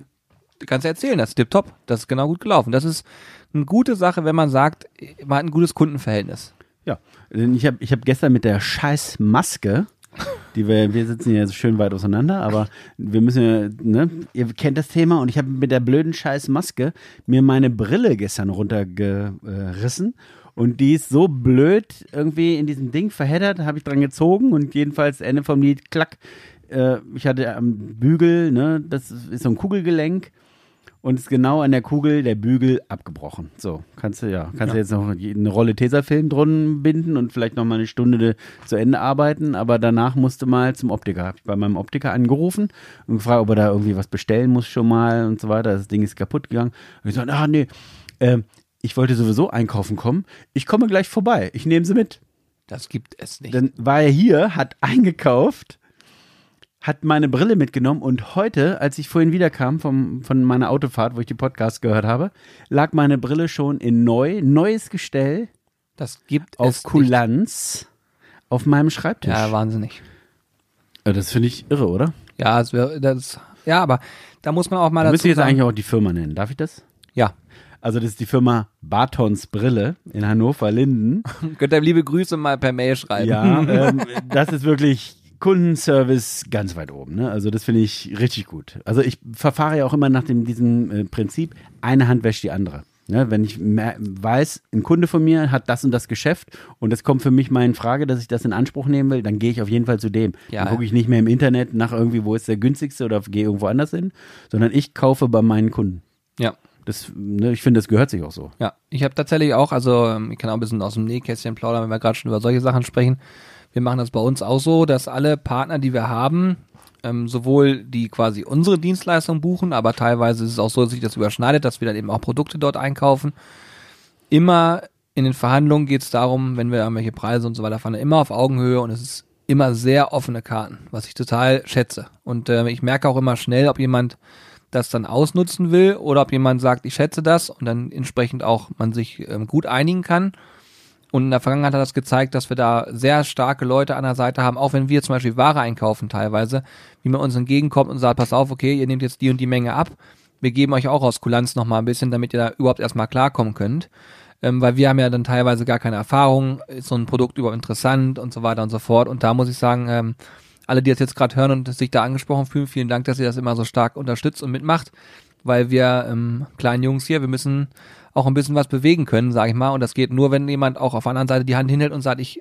du kannst ja erzählen, das ist tipptopp, das ist genau gut gelaufen. Das ist eine gute Sache, wenn man sagt, man hat ein gutes Kundenverhältnis. Ja, ich habe ich hab gestern mit der scheiß Maske, die wir, wir sitzen hier so schön weit auseinander, aber wir müssen ja, ne, ihr kennt das Thema und ich habe mit der blöden scheiß Maske mir meine Brille gestern runtergerissen und die ist so blöd irgendwie in diesem Ding verheddert, habe ich dran gezogen und jedenfalls Ende vom Lied, klack, äh, ich hatte am Bügel, ne, das ist so ein Kugelgelenk und ist genau an der Kugel der Bügel abgebrochen. So, kannst du ja, kannst du jetzt noch eine Rolle Tesafilm drin binden und vielleicht noch mal eine Stunde zu Ende arbeiten, aber danach musste mal zum Optiker. Hab ich bei meinem Optiker angerufen und gefragt, ob er da irgendwie was bestellen muss schon mal und so weiter. Das Ding ist kaputt gegangen. Und ich gesagt, ah nee, äh, ich wollte sowieso einkaufen kommen. Ich komme gleich vorbei. Ich nehme sie mit. Das gibt es nicht. Dann war er hier, hat eingekauft, hat meine Brille mitgenommen und heute, als ich vorhin wiederkam vom, von meiner Autofahrt, wo ich die Podcast gehört habe, lag meine Brille schon in neu, neues Gestell Das gibt auf es nicht. Kulanz auf meinem Schreibtisch. Ja, wahnsinnig. Ja, das finde ich irre, oder? Ja, das wär, das, ja, aber da muss man auch mal Da müsste jetzt eigentlich auch die Firma nennen. Darf ich das? ja, Also das ist die Firma Bartons Brille in Hannover-Linden. könnt ihr liebe Grüße mal per Mail schreiben. Ja, ähm, das ist wirklich Kundenservice ganz weit oben. Ne? Also das finde ich richtig gut. Also ich verfahre ja auch immer nach dem, diesem äh, Prinzip, eine Hand wäscht die andere. Ne? Wenn ich weiß, ein Kunde von mir hat das und das Geschäft und es kommt für mich mal in Frage, dass ich das in Anspruch nehmen will, dann gehe ich auf jeden Fall zu dem. Ja. Dann gucke ich nicht mehr im Internet nach irgendwie, wo ist der günstigste oder gehe irgendwo anders hin, sondern ich kaufe bei meinen Kunden. Das, ne, ich finde, das gehört sich auch so. Ja, ich habe tatsächlich auch, also ähm, ich kann auch ein bisschen aus dem Nähkästchen plaudern, wenn wir gerade schon über solche Sachen sprechen. Wir machen das bei uns auch so, dass alle Partner, die wir haben, ähm, sowohl die quasi unsere Dienstleistung buchen, aber teilweise ist es auch so, dass sich das überschneidet, dass wir dann eben auch Produkte dort einkaufen. Immer in den Verhandlungen geht es darum, wenn wir irgendwelche Preise und so weiter fahren, immer auf Augenhöhe und es ist immer sehr offene Karten, was ich total schätze. Und äh, ich merke auch immer schnell, ob jemand das dann ausnutzen will oder ob jemand sagt, ich schätze das und dann entsprechend auch man sich ähm, gut einigen kann. Und in der Vergangenheit hat das gezeigt, dass wir da sehr starke Leute an der Seite haben, auch wenn wir zum Beispiel Ware einkaufen teilweise, wie man uns entgegenkommt und sagt, pass auf, okay, ihr nehmt jetzt die und die Menge ab, wir geben euch auch aus Kulanz nochmal ein bisschen, damit ihr da überhaupt erstmal klarkommen könnt. Ähm, weil wir haben ja dann teilweise gar keine Erfahrung, ist so ein Produkt überhaupt interessant und so weiter und so fort. Und da muss ich sagen, ähm, alle, die das jetzt gerade hören und sich da angesprochen fühlen, vielen Dank, dass ihr das immer so stark unterstützt und mitmacht, weil wir ähm, kleinen Jungs hier, wir müssen auch ein bisschen was bewegen können, sage ich mal. Und das geht nur, wenn jemand auch auf der anderen Seite die Hand hinhält und sagt, ich,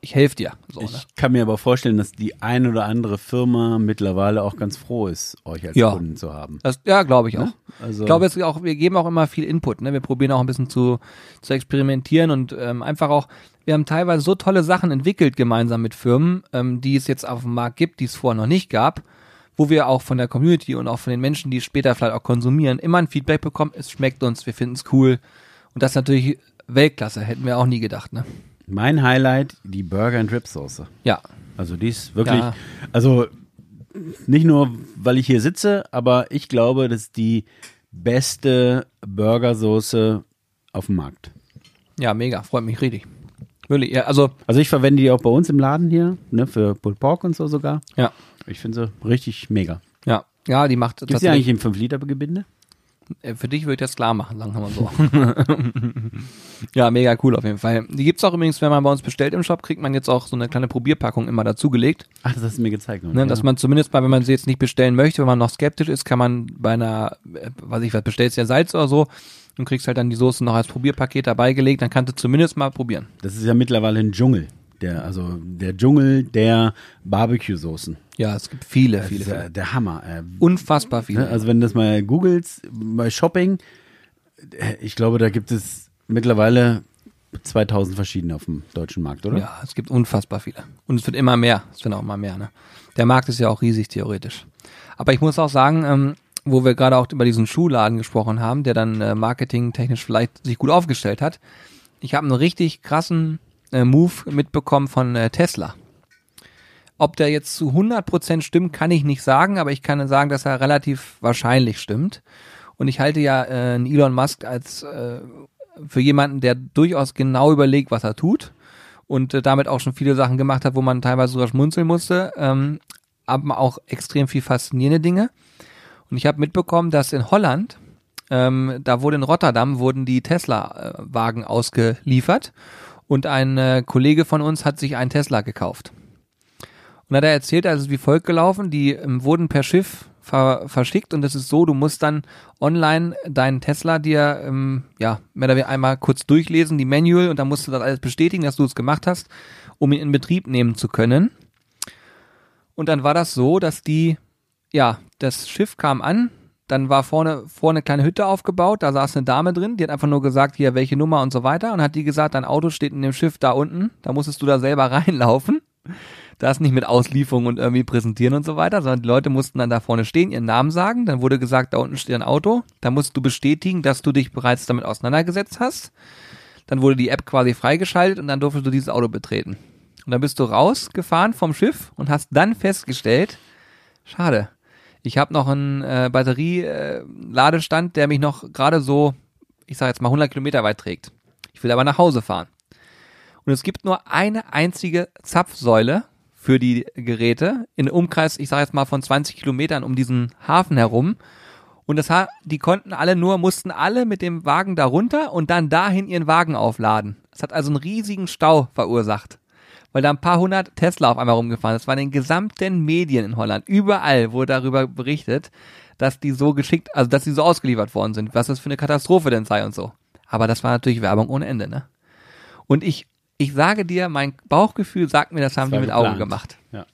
ich helfe dir. So, ne? Ich kann mir aber vorstellen, dass die ein oder andere Firma mittlerweile auch ganz froh ist, euch als Ja. Kunden zu haben. Das, ja, glaube ich auch. Also, Ich glaube, auch, wir geben auch immer viel Input. Ne? Wir probieren auch ein bisschen zu, zu experimentieren und ähm, einfach auch, wir haben teilweise so tolle Sachen entwickelt gemeinsam mit Firmen, ähm, die es jetzt auf dem Markt gibt, die es vorher noch nicht gab, wo wir auch von der Community und auch von den Menschen, die es später vielleicht auch konsumieren, immer ein Feedback bekommen, es schmeckt uns, wir finden es cool. Und das ist natürlich Weltklasse, hätten wir auch nie gedacht. Ne? mein Highlight, die Burger and Rib Soße. Ja, Also die ist wirklich, Ja. also nicht nur, weil ich hier sitze, aber ich glaube, das ist die beste Burgersoße auf dem Markt. ja, mega, freut mich richtig. Wirklich, ja, also, Also ich verwende die auch bei uns im Laden hier, ne, für Pulled Pork und so sogar. ja, Ich finde sie richtig mega. ja, ja, die macht Gibt es die eigentlich im 5-Liter-Gebinde? Äh, Für dich würde ich das klar machen, sagen wir mal so. ja, mega cool auf jeden Fall. Die gibt's auch übrigens, wenn man bei uns bestellt im Shop, kriegt man jetzt auch so eine kleine Probierpackung immer dazugelegt. Ach, das hast du mir gezeigt. Ne, ja. Dass man zumindest mal, wenn man sie jetzt nicht bestellen möchte, wenn man noch skeptisch ist, kann man bei einer, äh, weiß ich was, bestellst ja Salz oder so und kriegst halt dann die Soße noch als Probierpaket dabei gelegt, dann kannst du zumindest mal probieren. das ist ja mittlerweile ein Dschungel. Der, also der Dschungel der Barbecue-Soßen. Ja, es gibt viele, Das viele, ist viele. der Hammer. Äh, Unfassbar viele. Ne? Also wenn du das mal googelst bei Shopping, äh, ich glaube, da gibt es mittlerweile 2000 verschiedene auf dem deutschen Markt, oder? Ja, es gibt unfassbar viele. Und es wird immer mehr. Es wird auch immer mehr. Ne? Der Markt ist ja auch riesig theoretisch. Aber ich muss auch sagen, ähm, wo wir gerade auch über diesen Schuhladen gesprochen haben, der dann äh, marketingtechnisch vielleicht sich gut aufgestellt hat. Ich habe einen richtig krassen äh, Move mitbekommen von äh, Tesla. Ob der jetzt zu 100% stimmt, kann ich nicht sagen, aber ich kann sagen, dass er relativ wahrscheinlich stimmt. Und ich halte ja äh, Elon Musk als äh, für jemanden, der durchaus genau überlegt, was er tut und äh, damit auch schon viele Sachen gemacht hat, wo man teilweise sogar schmunzeln musste, ähm, aber auch extrem viel faszinierende Dinge. Und ich habe mitbekommen, dass in Holland, ähm, da wurde in Rotterdam, wurden die Tesla-Wagen ausgeliefert und ein äh, Kollege von uns hat sich einen Tesla gekauft. Und hat er erzählt, also wie folgt gelaufen, die ähm, wurden per Schiff ver verschickt und es ist so, du musst dann online deinen Tesla dir, ähm, ja, mehr oder weniger einmal kurz durchlesen, die Manual und dann musst du das alles bestätigen, dass du es gemacht hast, um ihn in Betrieb nehmen zu können. Und dann war das so, dass die, ja, das Schiff kam an, dann war vorne, vorne eine kleine Hütte aufgebaut, da saß eine Dame drin, die hat einfach nur gesagt, hier, welche Nummer und so weiter und hat die gesagt, dein Auto steht in dem Schiff da unten, da musstest du da selber reinlaufen. Das nicht mit Auslieferung und irgendwie präsentieren und so weiter, sondern die Leute mussten dann da vorne stehen, ihren Namen sagen, dann wurde gesagt, da unten steht ein Auto, da musst du bestätigen, dass du dich bereits damit auseinandergesetzt hast. Dann wurde die App quasi freigeschaltet und dann durftest du dieses Auto betreten. Und dann bist du rausgefahren vom Schiff und hast dann festgestellt, schade, ich habe noch einen äh, Batterie-Ladestand, der mich noch gerade so, ich sage jetzt mal 100 Kilometer weit trägt. Ich will aber nach Hause fahren. Und es gibt nur eine einzige Zapfsäule für die Geräte in Umkreis, ich sage jetzt mal von 20 Kilometern um diesen Hafen herum. Und das, die konnten alle nur, mussten alle mit dem Wagen da runter und dann dahin ihren Wagen aufladen. Das hat also einen riesigen Stau verursacht weil da ein paar hundert Tesla auf einmal rumgefahren sind. Das war in den gesamten Medien in Holland. Überall wurde darüber berichtet, dass die so geschickt, also dass die so ausgeliefert worden sind, was das für eine Katastrophe denn sei und so. Aber das war natürlich Werbung ohne Ende, ne? Und ich, ich sage dir, mein Bauchgefühl sagt mir, das haben die war mit Augen geplant. gemacht. Ja.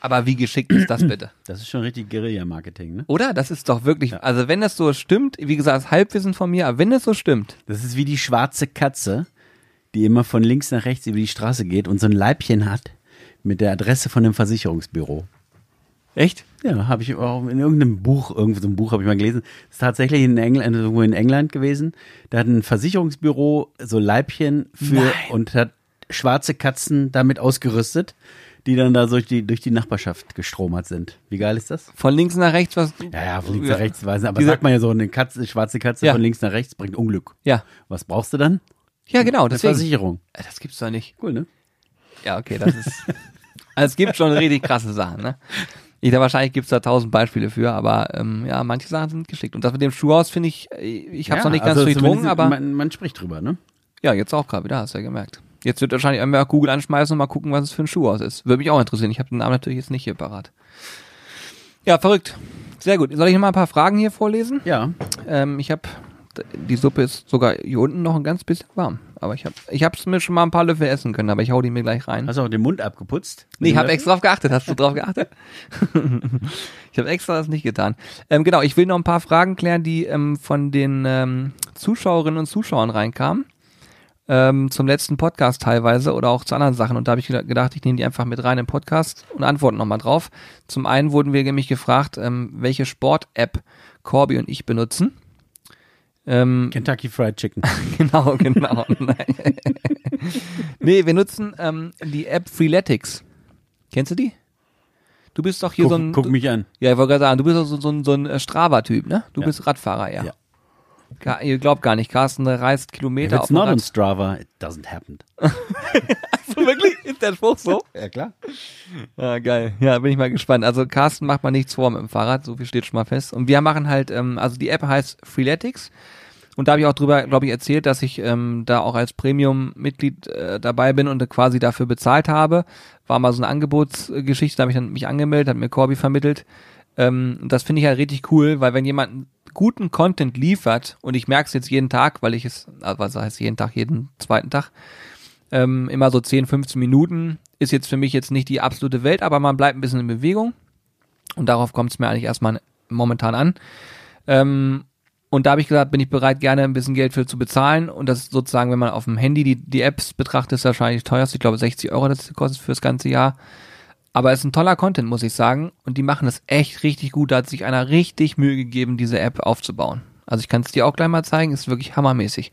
Aber wie geschickt ist das bitte? Das ist schon richtig Guerilla-Marketing, ne? Oder? Das ist doch wirklich, also wenn das so stimmt, wie gesagt, das Halbwissen von mir, aber wenn es so stimmt, Das ist wie die schwarze Katze, die immer von links nach rechts über die Straße geht und so ein Leibchen hat mit der Adresse von dem Versicherungsbüro. echt? Ja, habe ich auch in irgendeinem Buch, irgendwo so ein Buch habe ich mal gelesen. Das ist tatsächlich in England, irgendwo in England gewesen. Da hat ein Versicherungsbüro so Leibchen für Nein. und hat schwarze Katzen damit ausgerüstet, die dann da durch die, durch die Nachbarschaft gestromert sind. Wie geil ist das? Von links nach rechts was? Ja, ja, von links Ja. nach rechts weiß nicht, aber sagt man ja so, eine Katze, schwarze Katze Ja. von links nach rechts bringt Unglück. Ja. Was brauchst du dann? Ja, genau, Eine deswegen. Versicherung. Äh, Das gibt's doch nicht. Cool, ne? Ja, okay, das ist. also es gibt schon richtig krasse Sachen, ne? Ich da wahrscheinlich gibt's da tausend Beispiele für, aber ähm, ja, manche Sachen sind geschickt. Und das mit dem Schuhhaus finde ich, ich habe es noch nicht ganz also durchdrungen, aber Man, man spricht drüber, ne? ja, jetzt auch gerade wieder, hast du ja gemerkt. Jetzt wird wahrscheinlich irgendwer Google anschmeißen und mal gucken, was es für ein Schuhhaus ist. Würde mich auch interessieren. Ich habe den Namen natürlich jetzt nicht hier parat. Ja, verrückt. Sehr gut. Soll ich noch mal ein paar Fragen hier vorlesen? Ja. Ähm, ich habe Die Suppe ist sogar hier unten noch ein ganz bisschen warm. Aber ich habe ich hab's mir schon mal ein paar Löffel essen können, aber ich hau die mir gleich rein. Hast du auch den Mund abgeputzt? Nee, ich habe extra drauf geachtet. Hast du drauf geachtet? ich habe extra das nicht getan. Ähm, genau, ich will noch ein paar Fragen klären, die ähm, von den ähm, Zuschauerinnen und Zuschauern reinkamen. Ähm, zum letzten Podcast teilweise oder auch zu anderen Sachen. Und da habe ich gedacht, ich nehme die einfach mit rein im Podcast und antworte nochmal drauf. Zum einen wurden wir nämlich gefragt, ähm, welche Sport-App Corby und ich benutzen. Ähm, Kentucky Fried Chicken. genau, genau. nee, wir nutzen ähm, die App Freeletics. Kennst du die? Du bist doch hier guck, so ein. Guck mich an. Ja, ich wollte gerade sagen, du bist doch so, so, so ein Strava-Typ, ne? Du ja. bist Radfahrer, ja. ja. Ihr glaubt gar nicht, Carsten reist Kilometer If it's auf not on Strava, it doesn't happen. also wirklich? Ist der Spruch so? Ja, klar. Ja, geil. Ja, bin ich mal gespannt. Also Carsten macht mal nichts vor mit dem Fahrrad, so viel steht schon mal fest. Und wir machen halt, ähm, also die App heißt Freeletics. Und da habe ich auch drüber, glaube ich, erzählt, dass ich ähm, da auch als Premium-Mitglied äh, dabei bin und quasi dafür bezahlt habe. War mal so eine Angebotsgeschichte, da habe ich dann mich angemeldet, hat mir Corby vermittelt. Ähm, das finde ich halt richtig cool, weil wenn jemand guten Content liefert, und ich merke es jetzt jeden Tag, weil ich es, also was heißt jeden Tag, jeden zweiten Tag, ähm, immer so 10, 15 Minuten, ist jetzt für mich jetzt nicht die absolute Welt, aber man bleibt ein bisschen in Bewegung. Und darauf kommt es mir eigentlich erstmal momentan an. Ähm, und da habe ich gesagt, bin ich bereit, gerne ein bisschen Geld für zu bezahlen. Und das ist sozusagen, wenn man auf dem Handy die, die Apps betrachtet, ist wahrscheinlich teuerst. Ich glaube 60 Euro das kostet fürs ganze Jahr. Aber es ist ein toller Content, muss ich sagen. Und die machen es echt richtig gut. Da hat sich einer richtig Mühe gegeben, diese App aufzubauen. Also ich kann es dir auch gleich mal zeigen, ist wirklich hammermäßig.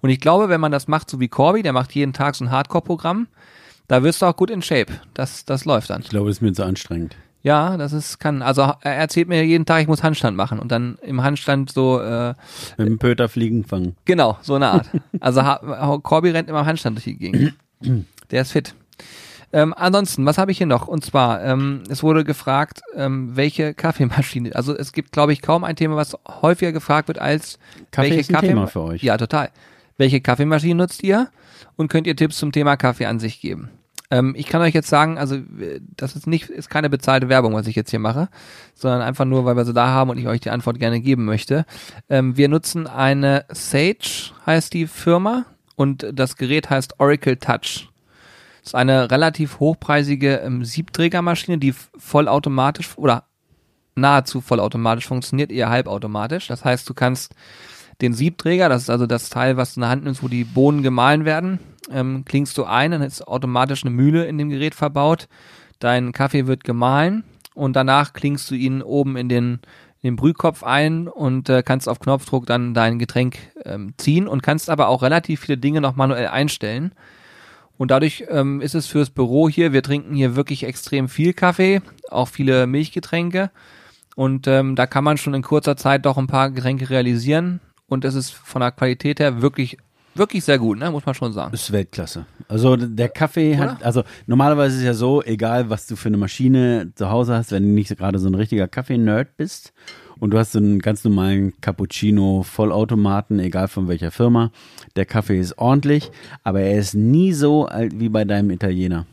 Und ich glaube, wenn man das macht, so wie Corby, der macht jeden Tag so ein Hardcore-Programm, da wirst du auch gut in Shape. Das, das läuft dann. Ich glaube, das ist mir zu anstrengend. Ja, das ist kann. Also er erzählt mir jeden Tag, ich muss Handstand machen und dann im Handstand so äh, mit dem Pöter Fliegen fangen. Genau, so eine Art. Also Corby rennt immer im Handstand durch die Gegend. Der ist fit. Ähm, ansonsten, was habe ich hier noch? Und zwar, ähm, es wurde gefragt, ähm, welche Kaffeemaschine. Also es gibt, glaube ich, kaum ein Thema, was häufiger gefragt wird als Kaffee welche ist ein Kaffee Thema für euch. Ja, total. Welche Kaffeemaschine nutzt ihr? Und könnt ihr Tipps zum Thema Kaffee an sich geben? Ähm, ich kann euch jetzt sagen, also das ist nicht, ist keine bezahlte Werbung, was ich jetzt hier mache, sondern einfach nur, weil wir sie da haben und ich euch die Antwort gerne geben möchte. Ähm, wir nutzen eine Sage, heißt die Firma, und das Gerät heißt Oracle Touch. Das ist eine relativ hochpreisige ähm, Siebträgermaschine, die vollautomatisch oder nahezu vollautomatisch funktioniert, eher halbautomatisch. Das heißt, du kannst den Siebträger, das ist also das Teil, was du in der Hand nimmst, wo die Bohnen gemahlen werden, ähm, klingst du ein, dann ist automatisch eine Mühle in dem Gerät verbaut. Dein Kaffee wird gemahlen und danach klingst du ihn oben in den, den Brühkopf ein und äh, kannst auf Knopfdruck dann dein Getränk ähm, ziehen und kannst aber auch relativ viele Dinge noch manuell einstellen. Und dadurch ähm, ist es fürs Büro hier, wir trinken hier wirklich extrem viel Kaffee, auch viele Milchgetränke. Und ähm, da kann man schon in kurzer Zeit doch ein paar Getränke realisieren. Und es ist von der Qualität her wirklich wirklich sehr gut, ne? muss man schon sagen. Das ist Weltklasse. Also der Kaffee Oder? hat, also normalerweise ist es ja so, egal was du für eine Maschine zu Hause hast, wenn du nicht gerade so ein richtiger Kaffee-Nerd bist und du hast so einen ganz normalen Cappuccino Vollautomaten, egal von welcher Firma, der Kaffee ist ordentlich, aber er ist nie so alt wie bei deinem Italiener.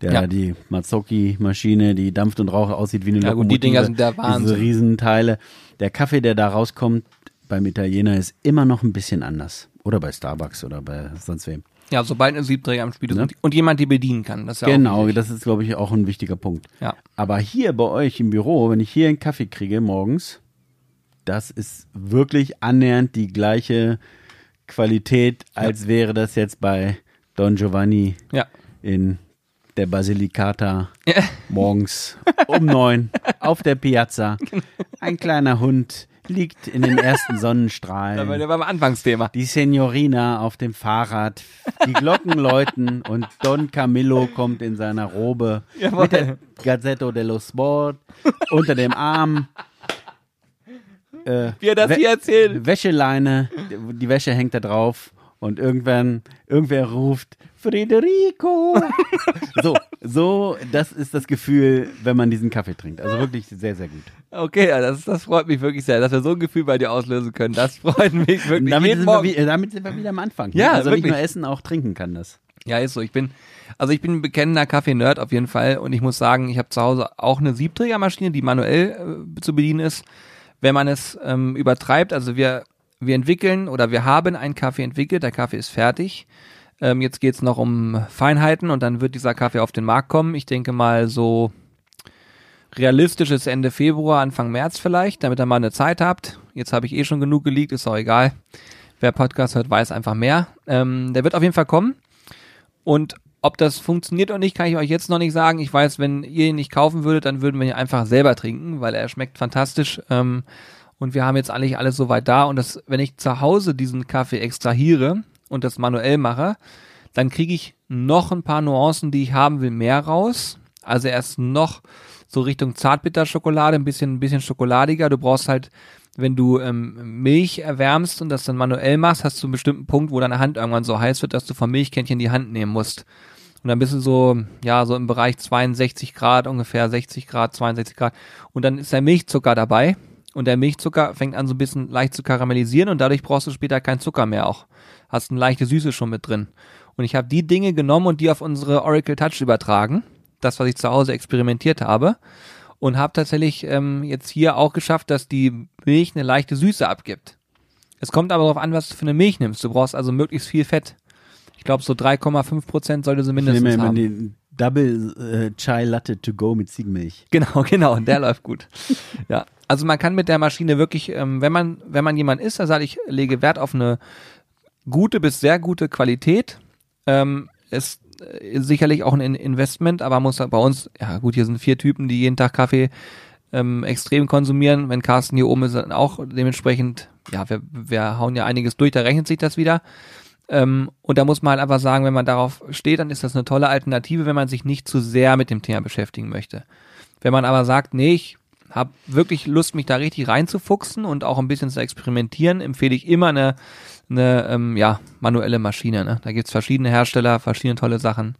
Der ja. die Mazzocchi-Maschine, die dampft und raucht, aussieht wie eine ja, Lokomotive. Gut, die Dinger sind der Wahnsinn. Diese Riesenteile. Der Kaffee, der da rauskommt beim Italiener, ist immer noch ein bisschen anders. Oder bei Starbucks oder bei sonst wem. Ja, sobald ein Siebträger am Spiel ist ne? und jemand die bedienen kann. Das ja genau, das ist, glaube ich, auch ein wichtiger Punkt. Ja. Aber hier bei euch im Büro, wenn ich hier einen Kaffee kriege morgens, das ist wirklich annähernd die gleiche Qualität, als ja. wäre das jetzt bei Don Giovanni ja. in der Basilicata morgens um neun auf der Piazza. Ein kleiner Hund liegt in den ersten Sonnenstrahlen. Da war beim Anfangsthema. Die Signorina auf dem Fahrrad, die Glocken läuten und Don Camillo kommt in seiner Robe Jawohl. mit der Gazzetto dello Sport unter dem Arm. Äh, Wie er das hier erzählt. Wäscheleine, die Wäsche hängt da drauf und irgendwann, irgendwer ruft, Federico. so, so, das ist das Gefühl, wenn man diesen Kaffee trinkt. Also wirklich sehr, sehr gut. Okay, das, das freut mich wirklich sehr, dass wir so ein Gefühl bei dir auslösen können. Das freut mich wirklich. damit, sind wir, damit sind wir wieder am Anfang. Ja, also wirklich. nicht nur essen, auch trinken kann das. Ja, ist so. Ich bin, also ich bin ein bekennender Kaffee-Nerd auf jeden Fall und ich muss sagen, ich habe zu Hause auch eine Siebträgermaschine, die manuell äh, zu bedienen ist. Wenn man es ähm, übertreibt, also wir wir entwickeln oder wir haben einen Kaffee entwickelt, der Kaffee ist fertig. Ähm, jetzt geht's noch um Feinheiten und dann wird dieser Kaffee auf den Markt kommen. Ich denke mal so realistisches Ende Februar, Anfang März vielleicht, damit ihr mal eine Zeit habt. Jetzt habe ich eh schon genug geleakt, ist auch egal. Wer Podcast hört, weiß einfach mehr. Ähm, der wird auf jeden Fall kommen. Und ob das funktioniert oder nicht, kann ich euch jetzt noch nicht sagen. Ich weiß, wenn ihr ihn nicht kaufen würdet, dann würden wir ihn einfach selber trinken, weil er schmeckt fantastisch. Ähm, und wir haben jetzt eigentlich alles soweit da. Und das, wenn ich zu Hause diesen Kaffee extrahiere und das manuell mache, dann kriege ich noch ein paar Nuancen, die ich haben will, mehr raus. Also er ist noch so Richtung Zartbitterschokolade, ein bisschen, ein bisschen schokoladiger. Du brauchst halt, wenn du ähm, Milch erwärmst und das dann manuell machst, hast du einen bestimmten Punkt, wo deine Hand irgendwann so heiß wird, dass du vom Milchkännchen die Hand nehmen musst. Und dann bist du so, ja, so im Bereich 62 Grad, ungefähr 60 Grad, 62 Grad. Und dann ist der Milchzucker dabei. Und der Milchzucker fängt an so ein bisschen leicht zu karamellisieren und dadurch brauchst du später keinen Zucker mehr auch. Hast eine leichte Süße schon mit drin. Und ich habe die Dinge genommen und die auf unsere Oracle Touch übertragen. Das, was ich zu Hause experimentiert habe. Und habe tatsächlich ähm, jetzt hier auch geschafft, dass die Milch eine leichte Süße abgibt. Es kommt aber darauf an, was du für eine Milch nimmst. Du brauchst also möglichst viel Fett. Ich glaube, so 3,5 Prozent sollte sie mindestens ich nehme haben. den Double äh, Chai Latte to go mit Ziegenmilch. Genau, genau, der läuft gut. Ja, also man kann mit der Maschine wirklich, ähm, wenn man, wenn man jemand ist, der sagt, ich lege Wert auf eine gute bis sehr gute Qualität, ähm, ist äh, sicherlich auch ein In- Investment, aber muss bei uns, ja gut, hier sind vier Typen, die jeden Tag Kaffee ähm, extrem konsumieren. Wenn Carsten hier oben ist, dann auch dementsprechend, ja, wir, wir hauen ja einiges durch, da rechnet sich das wieder. Ähm, und da muss man halt einfach sagen, wenn man darauf steht, dann ist das eine tolle Alternative, wenn man sich nicht zu sehr mit dem Thema beschäftigen möchte. Wenn man aber sagt, nee, ich habe wirklich Lust, mich da richtig reinzufuchsen und auch ein bisschen zu experimentieren, empfehle ich immer eine, eine ähm, ja, manuelle Maschine. Ne? Da gibt's verschiedene Hersteller, verschiedene tolle Sachen.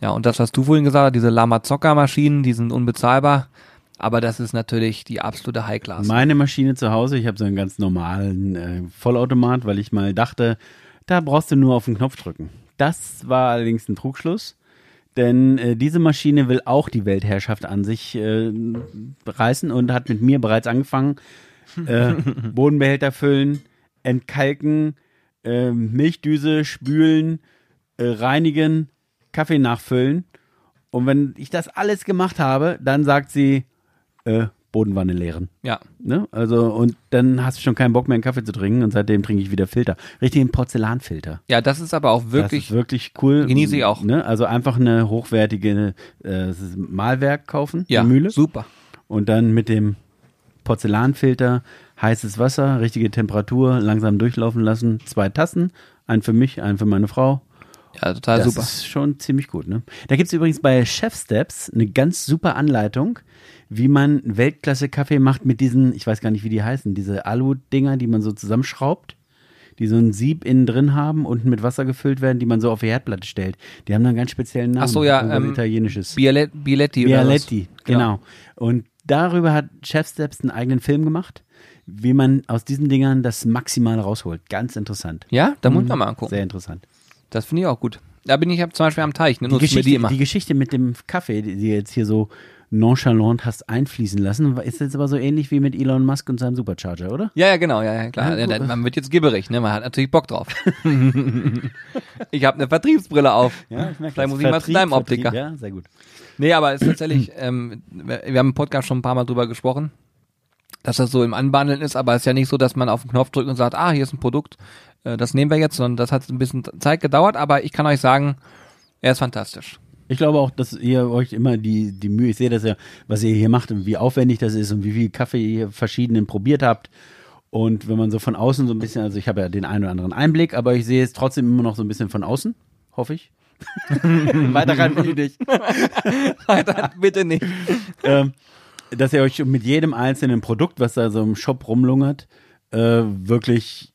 Ja, und das, was du vorhin gesagt hast, diese Lamazocca-Maschinen, die sind unbezahlbar. Aber das ist natürlich die absolute High-Class. Meine Maschine zu Hause, ich habe so einen ganz normalen äh, Vollautomat, weil ich mal dachte, da brauchst du nur auf den Knopf drücken. Das war allerdings ein Trugschluss, denn äh, diese Maschine will auch die Weltherrschaft an sich äh, reißen und hat mit mir bereits angefangen. Äh, Bodenbehälter füllen, entkalken, äh, Milchdüse spülen, äh, reinigen, Kaffee nachfüllen. Und wenn ich das alles gemacht habe, dann sagt sie, äh, Bodenwanne leeren. Ja, Ne? Also, und dann hast du schon keinen Bock mehr, einen Kaffee zu trinken und seitdem trinke ich wieder Filter. Richtigen Porzellanfilter. ja, das ist aber auch wirklich, wirklich cool. Genieße ich auch. Ne? Also einfach eine hochwertige äh, Malwerk kaufen, ja, eine Mühle. super. Und dann mit dem Porzellanfilter heißes Wasser, richtige Temperatur, langsam durchlaufen lassen. Zwei Tassen, einen für mich, einen für meine Frau. Ja, total das super. ist schon ziemlich gut. Ne? Da gibt es übrigens bei Chef Steps eine ganz super Anleitung, wie man Weltklasse-Kaffee macht mit diesen, ich weiß gar nicht, wie die heißen, diese Alu-Dinger, die man so zusammenschraubt, die so ein Sieb innen drin haben, unten mit Wasser gefüllt werden, die man so auf die Herdplatte stellt. Die haben dann einen ganz speziellen Namen. Ach so, ja, ähm, italienisches. Bialet, Bialetti oder? Bialetti, genau. Und darüber hat Chef Steps einen eigenen Film gemacht, wie man aus diesen Dingern das Maximale rausholt. Ganz interessant. Ja, da muss man mal angucken. Sehr interessant. Das finde ich auch gut. Da bin ich ja zum Beispiel am Teich, ne? Die Geschichte, die immer. die Geschichte mit dem Kaffee, die du jetzt hier so nonchalant hast einfließen lassen, ist jetzt aber so ähnlich wie mit Elon Musk und seinem Supercharger, oder? Ja, ja, genau, ja, ja klar. Ja, Ja, man wird jetzt gibberig, ne? Man hat natürlich Bock drauf. ich habe eine Vertriebsbrille auf. Vielleicht muss ich mal zu deinem Optiker. Ja, sehr gut. Nee, aber es ist tatsächlich, ähm, wir wir haben im Podcast schon ein paar Mal drüber gesprochen, dass das so im Anbandeln ist, aber es ist ja nicht so, dass man auf den Knopf drückt und sagt, ah, hier ist ein Produkt, äh, das nehmen wir jetzt, sondern das hat ein bisschen Zeit gedauert, aber ich kann euch sagen, er ist fantastisch. Ich glaube auch, dass ihr euch immer die, die Mühe, ich sehe das ja, was ihr hier macht und wie aufwendig das ist und wie viel Kaffee ihr verschiedenen probiert habt. Und wenn man so von außen so ein bisschen, also ich habe ja den einen oder anderen Einblick, aber ich sehe es trotzdem immer noch so ein bisschen von außen, hoffe ich. Weiter rein ich nicht. Weiter, bitte nicht. ähm, dass ihr euch mit jedem einzelnen Produkt, was da so im Shop rumlungert, äh, wirklich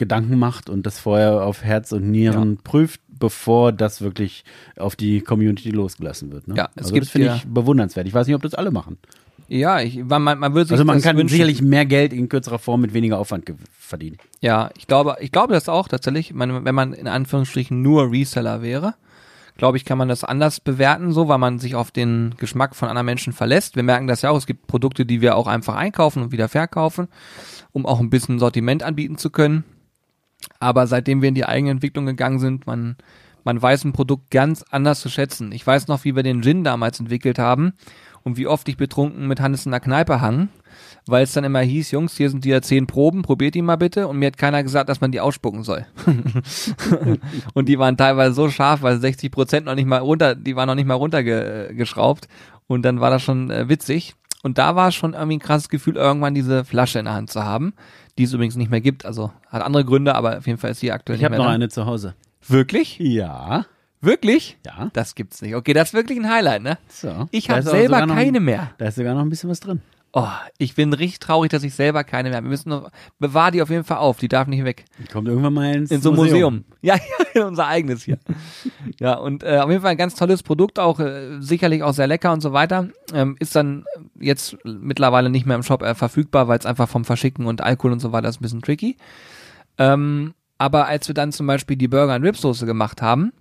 Gedanken macht und das vorher auf Herz und Nieren prüft, bevor das wirklich auf die Community losgelassen wird. Ne? Ja, es also gibt das finde ja- ich bewundernswert. Ich weiß nicht, ob das alle machen. Ja, ich, man, man man würde sich Also man kann wünschen. sicherlich mehr Geld in kürzerer Form mit weniger Aufwand verdienen. Ja, ich glaube, ich glaube das auch tatsächlich. Ich meine, wenn man in Anführungsstrichen nur Reseller wäre, glaube ich, kann man das anders bewerten, so, weil man sich auf den Geschmack von anderen Menschen verlässt. Wir merken das ja auch, es gibt Produkte, die wir auch einfach einkaufen und wieder verkaufen, um auch ein bisschen Sortiment anbieten zu können. Aber seitdem wir in die eigene Entwicklung gegangen sind, man, man weiß ein Produkt ganz anders zu schätzen. Ich weiß noch, wie wir den Gin damals entwickelt haben und wie oft ich betrunken mit Hannes in der Kneipe hang, weil es dann immer hieß, Jungs, hier sind die ja zehn Proben, probiert die mal bitte. Und mir hat keiner gesagt, dass man die ausspucken soll. und die waren teilweise so scharf, weil 60 Prozent noch nicht mal runter, die waren noch nicht mal runtergeschraubt. Und dann war das schon äh, witzig. Und da war schon irgendwie ein krasses Gefühl, irgendwann diese Flasche in der Hand zu haben, die es übrigens nicht mehr gibt. Also hat andere Gründe, aber auf jeden Fall ist die aktuell Ich nicht habe mehr noch da. eine zu Hause. Wirklich? Ja. Wirklich? Ja. Das gibt's nicht. Okay, das ist wirklich ein Highlight, ne? So. Ich habe selber noch ein- keine mehr. Da ist sogar noch ein bisschen was drin. Oh, ich bin richtig traurig, dass ich selber keine mehr habe. Wir müssen noch, bewahr die auf jeden Fall auf. Die darf nicht weg. Die kommt irgendwann mal ins In so ein Museum. Ja, ja, unser eigenes hier. ja, und äh, auf jeden Fall ein ganz tolles Produkt, auch äh, sicherlich auch sehr lecker und so weiter. Ähm, ist dann jetzt mittlerweile nicht mehr im Shop äh, verfügbar, weil es einfach vom Verschicken und Alkohol und so weiter ist ein bisschen tricky. Ähm, aber als wir dann zum Beispiel die Burger und Ribsoße gemacht haben,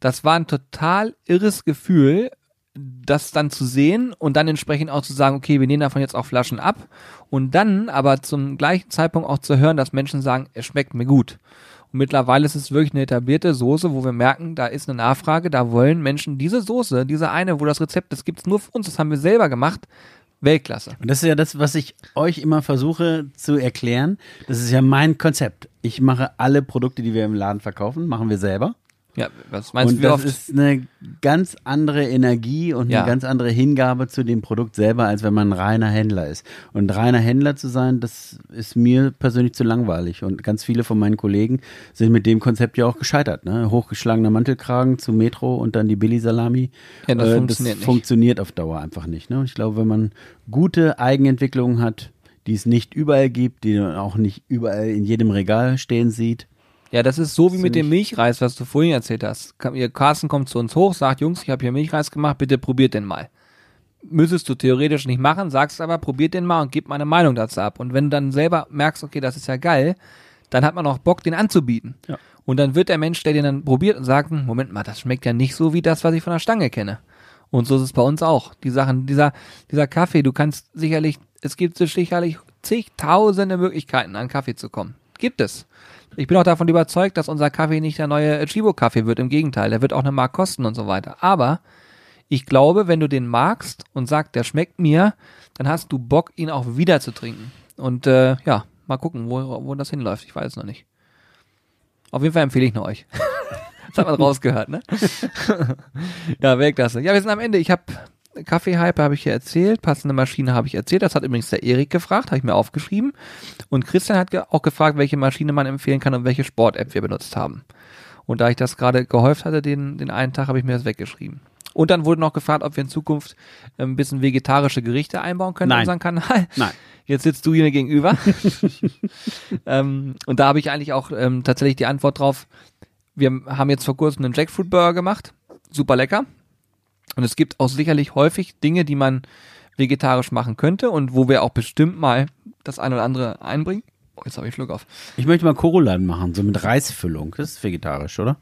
das war ein total irres Gefühl, das dann zu sehen und dann entsprechend auch zu sagen, okay, wir nehmen davon jetzt auch Flaschen ab und dann aber zum gleichen Zeitpunkt auch zu hören, dass Menschen sagen, es schmeckt mir gut. Und mittlerweile ist es wirklich eine etablierte Soße, wo wir merken, da ist eine Nachfrage, da wollen Menschen diese Soße, diese eine, wo das Rezept, das gibt's nur für uns, das haben wir selber gemacht, Weltklasse. Und das ist ja das, was ich euch immer versuche zu erklären. Das ist ja mein Konzept. Ich mache alle Produkte, die wir im Laden verkaufen, machen wir selber. Ja, was meinst und du, wie das oft? ist eine ganz andere Energie und Ja. eine ganz andere Hingabe zu dem Produkt selber, als wenn man ein reiner Händler ist. Und reiner Händler zu sein, das ist mir persönlich zu langweilig. Und ganz viele von meinen Kollegen sind mit dem Konzept ja auch gescheitert. Ne? Hochgeschlagener Mantelkragen zu Metro und dann die Billy-Salami. Ja, das Äh, funktioniert nicht. funktioniert auf Dauer einfach nicht. Ne? Und ich glaube, wenn man gute Eigenentwicklungen hat, die es nicht überall gibt, die man auch nicht überall in jedem Regal stehen sieht, Ja, das ist so wie mit dem Milchreis, was du vorhin erzählt hast. Carsten kommt zu uns hoch, sagt, Jungs, ich habe hier Milchreis gemacht, bitte probiert den mal. Müsstest du theoretisch nicht machen, sagst aber, probiert den mal und gib meine Meinung dazu ab. Und wenn du dann selber merkst, okay, das ist ja geil, dann hat man auch Bock, den anzubieten. Ja. Und dann wird der Mensch, der den dann probiert und sagt, Moment mal, das schmeckt ja nicht so wie das, was ich von der Stange kenne. Und so ist es bei uns auch. Die Sachen, dieser, dieser Kaffee, du kannst sicherlich, es gibt sicherlich zigtausende Möglichkeiten, an Kaffee zu kommen. Gibt es. Ich bin auch davon überzeugt, dass unser Kaffee nicht der neue Chibo-Kaffee wird. Im Gegenteil, der wird auch eine Mark kosten und so weiter. Aber ich glaube, wenn du den magst und sagst, der schmeckt mir, dann hast du Bock, ihn auch wieder zu trinken. Und äh, ja, mal gucken, wo, wo das hinläuft. Ich weiß es noch nicht. Auf jeden Fall empfehle ich nur euch. das hat man rausgehört, ne? ja, Weltklasse. Ja, wir sind am Ende. Ich habe Kaffee-Hype habe ich hier erzählt, passende Maschine habe ich erzählt. Das hat übrigens der Erik gefragt, habe ich mir aufgeschrieben. Und Christian hat ge auch gefragt, welche Maschine man empfehlen kann und welche Sport-App wir benutzt haben. Und da ich das gerade gehäuft hatte, den, den einen Tag, habe ich mir das weggeschrieben. Und dann wurde noch gefragt, ob wir in Zukunft äh, ein bisschen vegetarische Gerichte einbauen können Nein. in unseren Kanal. Nein. Jetzt sitzt du hier gegenüber. ähm, und da habe ich eigentlich auch ähm, tatsächlich die Antwort drauf. Wir haben jetzt vor kurzem einen Jackfruit Burger gemacht. Super lecker. Und es gibt auch sicherlich häufig Dinge, die man vegetarisch machen könnte und wo wir auch bestimmt mal das eine oder andere einbringen. Oh, jetzt habe ich Schluck auf. Ich möchte mal Korulan machen, so mit Reisfüllung. Das ist vegetarisch, oder?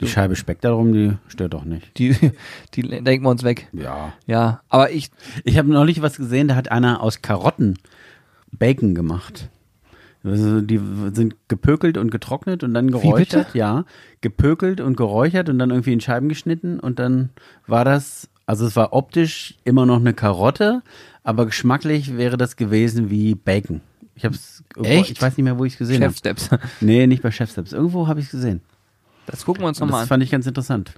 Die Scheibe Speck darum, die stört doch nicht. Die, die denken wir uns weg. Ja. Ja, aber ich, Ich habe neulich was gesehen, da hat einer aus Karotten Bacon gemacht. Also die sind gepökelt und getrocknet und dann geräuchert. Ja, gepökelt und geräuchert und dann irgendwie in Scheiben geschnitten und dann war das, also es war optisch immer noch eine Karotte, aber geschmacklich wäre das gewesen wie Bacon. Ich habe es, Echt? ich weiß nicht mehr, wo ich es gesehen habe. Chefsteps. Nee, nicht bei Chefsteps. Irgendwo habe ich es gesehen. Das gucken wir uns nochmal das an. fand ich ganz interessant.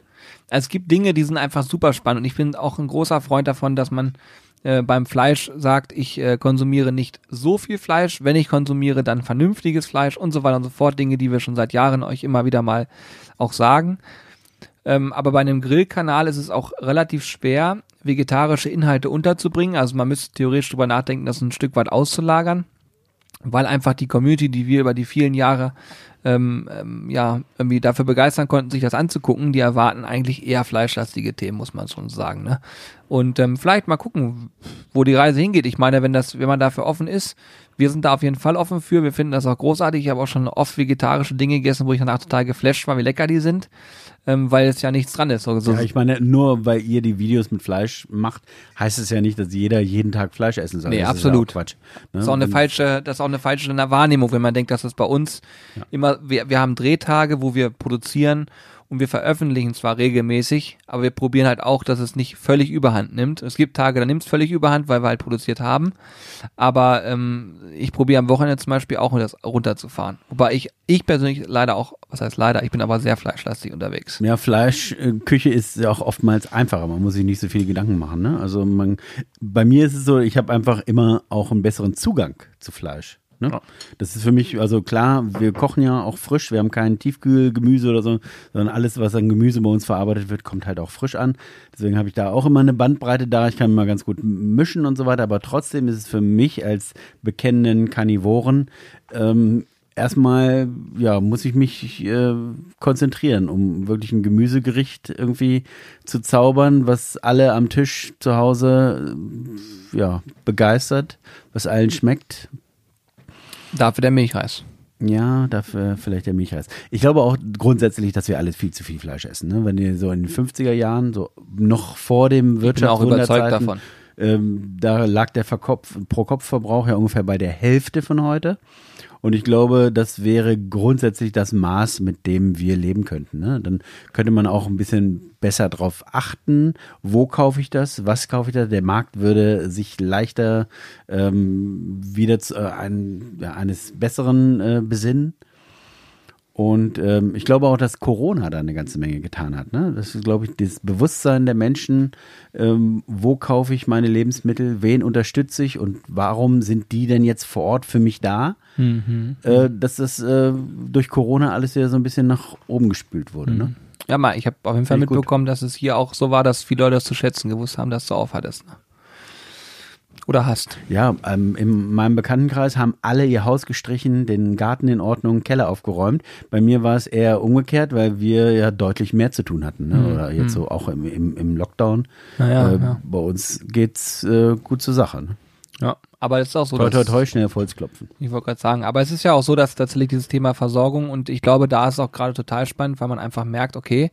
es gibt Dinge, die sind einfach super spannend. Und ich bin auch ein großer Freund davon, dass man äh, beim Fleisch sagt, ich äh, konsumiere nicht so viel Fleisch. Wenn ich konsumiere, dann vernünftiges Fleisch und so weiter und so fort. Dinge, die wir schon seit Jahren euch immer wieder mal auch sagen. Ähm, aber bei einem Grillkanal ist es auch relativ schwer, vegetarische Inhalte unterzubringen. Also man müsste theoretisch drüber nachdenken, das ein Stück weit auszulagern weil einfach die Community, die wir über die vielen Jahre ähm, ähm, ja irgendwie dafür begeistern konnten, sich das anzugucken, die erwarten eigentlich eher fleischlastige Themen, muss man schon sagen. Ne? Und ähm, vielleicht mal gucken, wo die Reise hingeht. Ich meine, wenn das, wenn man dafür offen ist, wir sind da auf jeden Fall offen für. Wir finden das auch großartig. Ich habe auch schon oft vegetarische Dinge gegessen, wo ich danach total geflasht war, wie lecker die sind, ähm, weil es ja nichts dran ist. So, so Ja, ich meine, nur weil ihr die Videos mit Fleisch macht, heißt es ja nicht, dass jeder jeden Tag Fleisch essen soll. Nee, das absolut. Ist ja Quatsch. Ne? Das ist auch eine falsche, das ist auch eine falsche Wahrnehmung, wenn man denkt, dass das bei uns immer, wir, wir haben Drehtage, wo wir produzieren und wir veröffentlichen zwar regelmäßig, aber wir probieren halt auch, dass es nicht völlig überhand nimmt. Es gibt Tage, da nimmt es völlig überhand, weil wir halt produziert haben. Aber ähm, ich probiere am Wochenende zum Beispiel auch das runterzufahren. Wobei ich, ich persönlich leider auch, was heißt leider, ich bin aber sehr fleischlastig unterwegs. Ja, Fleischküche ist ja auch oftmals einfacher. Man muss sich nicht so viele Gedanken machen. Ne? Also man, bei mir ist es so, ich habe einfach immer auch einen besseren Zugang zu Fleisch. Ne? Ja. Das ist für mich, also klar, wir kochen ja auch frisch. Wir haben kein Tiefkühlgemüse oder so, sondern alles, was an Gemüse bei uns verarbeitet wird, kommt halt auch frisch an. Deswegen habe ich da auch immer eine Bandbreite da. Ich kann mal ganz gut mischen und so weiter. Aber trotzdem ist es für mich als bekennenden Karnivoren ähm, erstmal, ja, muss ich mich äh, konzentrieren, um wirklich ein Gemüsegericht irgendwie zu zaubern, was alle am Tisch zu Hause, äh, ja, begeistert, was allen schmeckt. Dafür der Milchreis. Ja, dafür vielleicht der Milchreis. Ich glaube auch grundsätzlich, dass wir alles viel zu viel Fleisch essen. Ne? Wenn ihr so in den 50er Jahren, so noch vor dem Wirtschaftswunderzeiten, ähm, da lag der Pro-Kopf-Verbrauch ja ungefähr bei der Hälfte von heute. Und ich glaube, das wäre grundsätzlich das Maß, mit dem wir leben könnten. Ne? Dann könnte man auch ein bisschen besser drauf achten, wo kaufe ich das, was kaufe ich da. Der Markt würde sich leichter ähm, wieder zu, äh, ein, ja, eines Besseren äh, besinnen. Und ähm, ich glaube auch, dass Corona da eine ganze Menge getan hat. Ne? Das ist, glaube ich, das Bewusstsein der Menschen, ähm, wo kaufe ich meine Lebensmittel, wen unterstütze ich und warum sind die denn jetzt vor Ort für mich da? Äh, dass das äh, durch Corona alles ja so ein bisschen nach oben gespült wurde. Ne? Ja, mal, ich habe auf jeden Fall ich gut. mitbekommen, dass es hier auch so war, dass viele Leute das zu schätzen gewusst haben, dass du aufhattest. Ne? Oder hast. Ja, ähm, in meinem Bekanntenkreis haben alle ihr Haus gestrichen, den Garten in Ordnung, Keller aufgeräumt. Bei mir war es eher umgekehrt, weil wir ja deutlich mehr zu tun hatten. Ne? Oder jetzt so auch im, im, im Lockdown. Naja, äh, ja. Bei uns geht's äh, gut zur Sache. Ne? Ja. Aber es ist auch so, Toi, toi, toi, schnell auf Holz klopfen. ich wollte gerade sagen, aber es ist ja auch so, dass tatsächlich dieses Thema Versorgung und ich glaube, da ist es auch gerade total spannend, weil man einfach merkt, okay,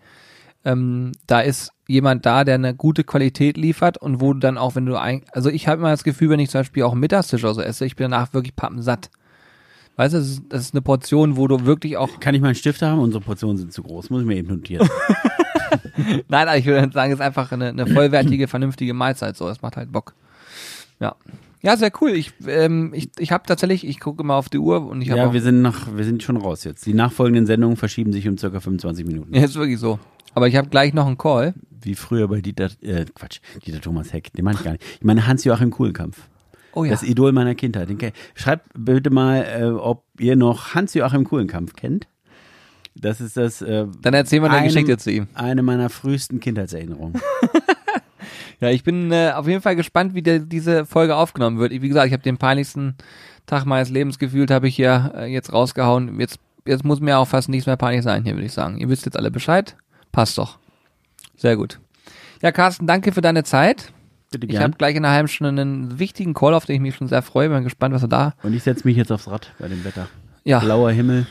ähm, da ist jemand da, der eine gute Qualität liefert und wo du dann auch, wenn du ein, also ich habe immer das Gefühl, wenn ich zum Beispiel auch einen Mittagstisch oder so esse, ich bin danach wirklich pappensatt. Weißt du, das ist, das ist eine Portion, wo du wirklich auch Kann ich mal einen Stift haben? Unsere Portionen sind zu groß. Muss ich mir eben notieren. Nein, aber ich würde sagen, es ist einfach eine, eine vollwertige, vernünftige Mahlzeit. So, das macht halt Bock. Ja. Ja, sehr cool. Ich, ähm, ich, ich habe tatsächlich, ich gucke immer auf die Uhr und ich habe ja, wir sind noch, wir sind schon raus jetzt. Die nachfolgenden Sendungen verschieben sich um circa 25 Minuten. ja, ist wirklich so. Aber ich habe gleich noch einen Call. Wie früher bei Dieter, äh, Quatsch, Dieter Thomas Heck. Den meine ich gar nicht. Ich meine Hans-Joachim Kuhlenkampf. Oh ja. Das Idol meiner Kindheit. Schreibt bitte mal, äh, ob ihr noch Hans-Joachim Kuhlenkampf kennt. Das ist das. Äh, Dann erzähl mal eine Geschichte zu ihm. Eine meiner frühesten Kindheitserinnerungen. Ja, ich bin äh, auf jeden Fall gespannt, wie der, diese Folge aufgenommen wird. Wie gesagt, ich habe den peinlichsten Tag meines Lebens gefühlt, habe ich hier äh, jetzt rausgehauen. Jetzt, jetzt muss mir auch fast nichts mehr peinlich sein hier, würde ich sagen. Ihr wisst jetzt alle Bescheid. Passt doch. Sehr gut. Ja, Carsten, danke für deine Zeit. Bitte Ich gern. habe gleich in einer halben Stunde einen wichtigen Call, auf den ich mich schon sehr freue. Bin gespannt, was er da. Und ich setze mich jetzt aufs Rad bei dem Wetter. Ja, Blauer Himmel.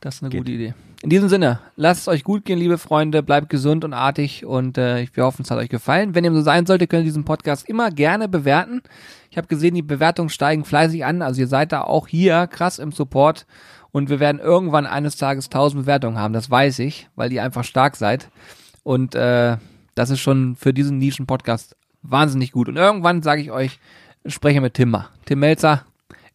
das ist eine geht. gute Idee. In diesem Sinne, lasst es euch gut gehen, liebe Freunde. Bleibt gesund und artig und äh, wir hoffen, es hat euch gefallen. Wenn dem so sein sollte, könnt ihr diesen Podcast immer gerne bewerten. Ich habe gesehen, die Bewertungen steigen fleißig an. Also ihr seid da auch hier krass im Support. Und wir werden irgendwann eines Tages 1000 Bewertungen haben. Das weiß ich, weil ihr einfach stark seid. Und äh, das ist schon für diesen Nischen-Podcast wahnsinnig gut. Und irgendwann sage ich euch, spreche mit Tim mal. Tim Melzer,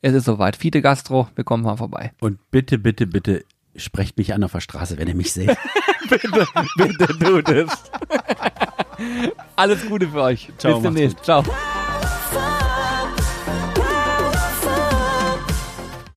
es ist soweit. Fiete Gastro, wir kommen mal vorbei. Und bitte, bitte, bitte sprecht mich an auf der Straße, wenn ihr mich seht. Bitte tut es. Alles Gute für euch. Ciao, Bis demnächst. Ciao.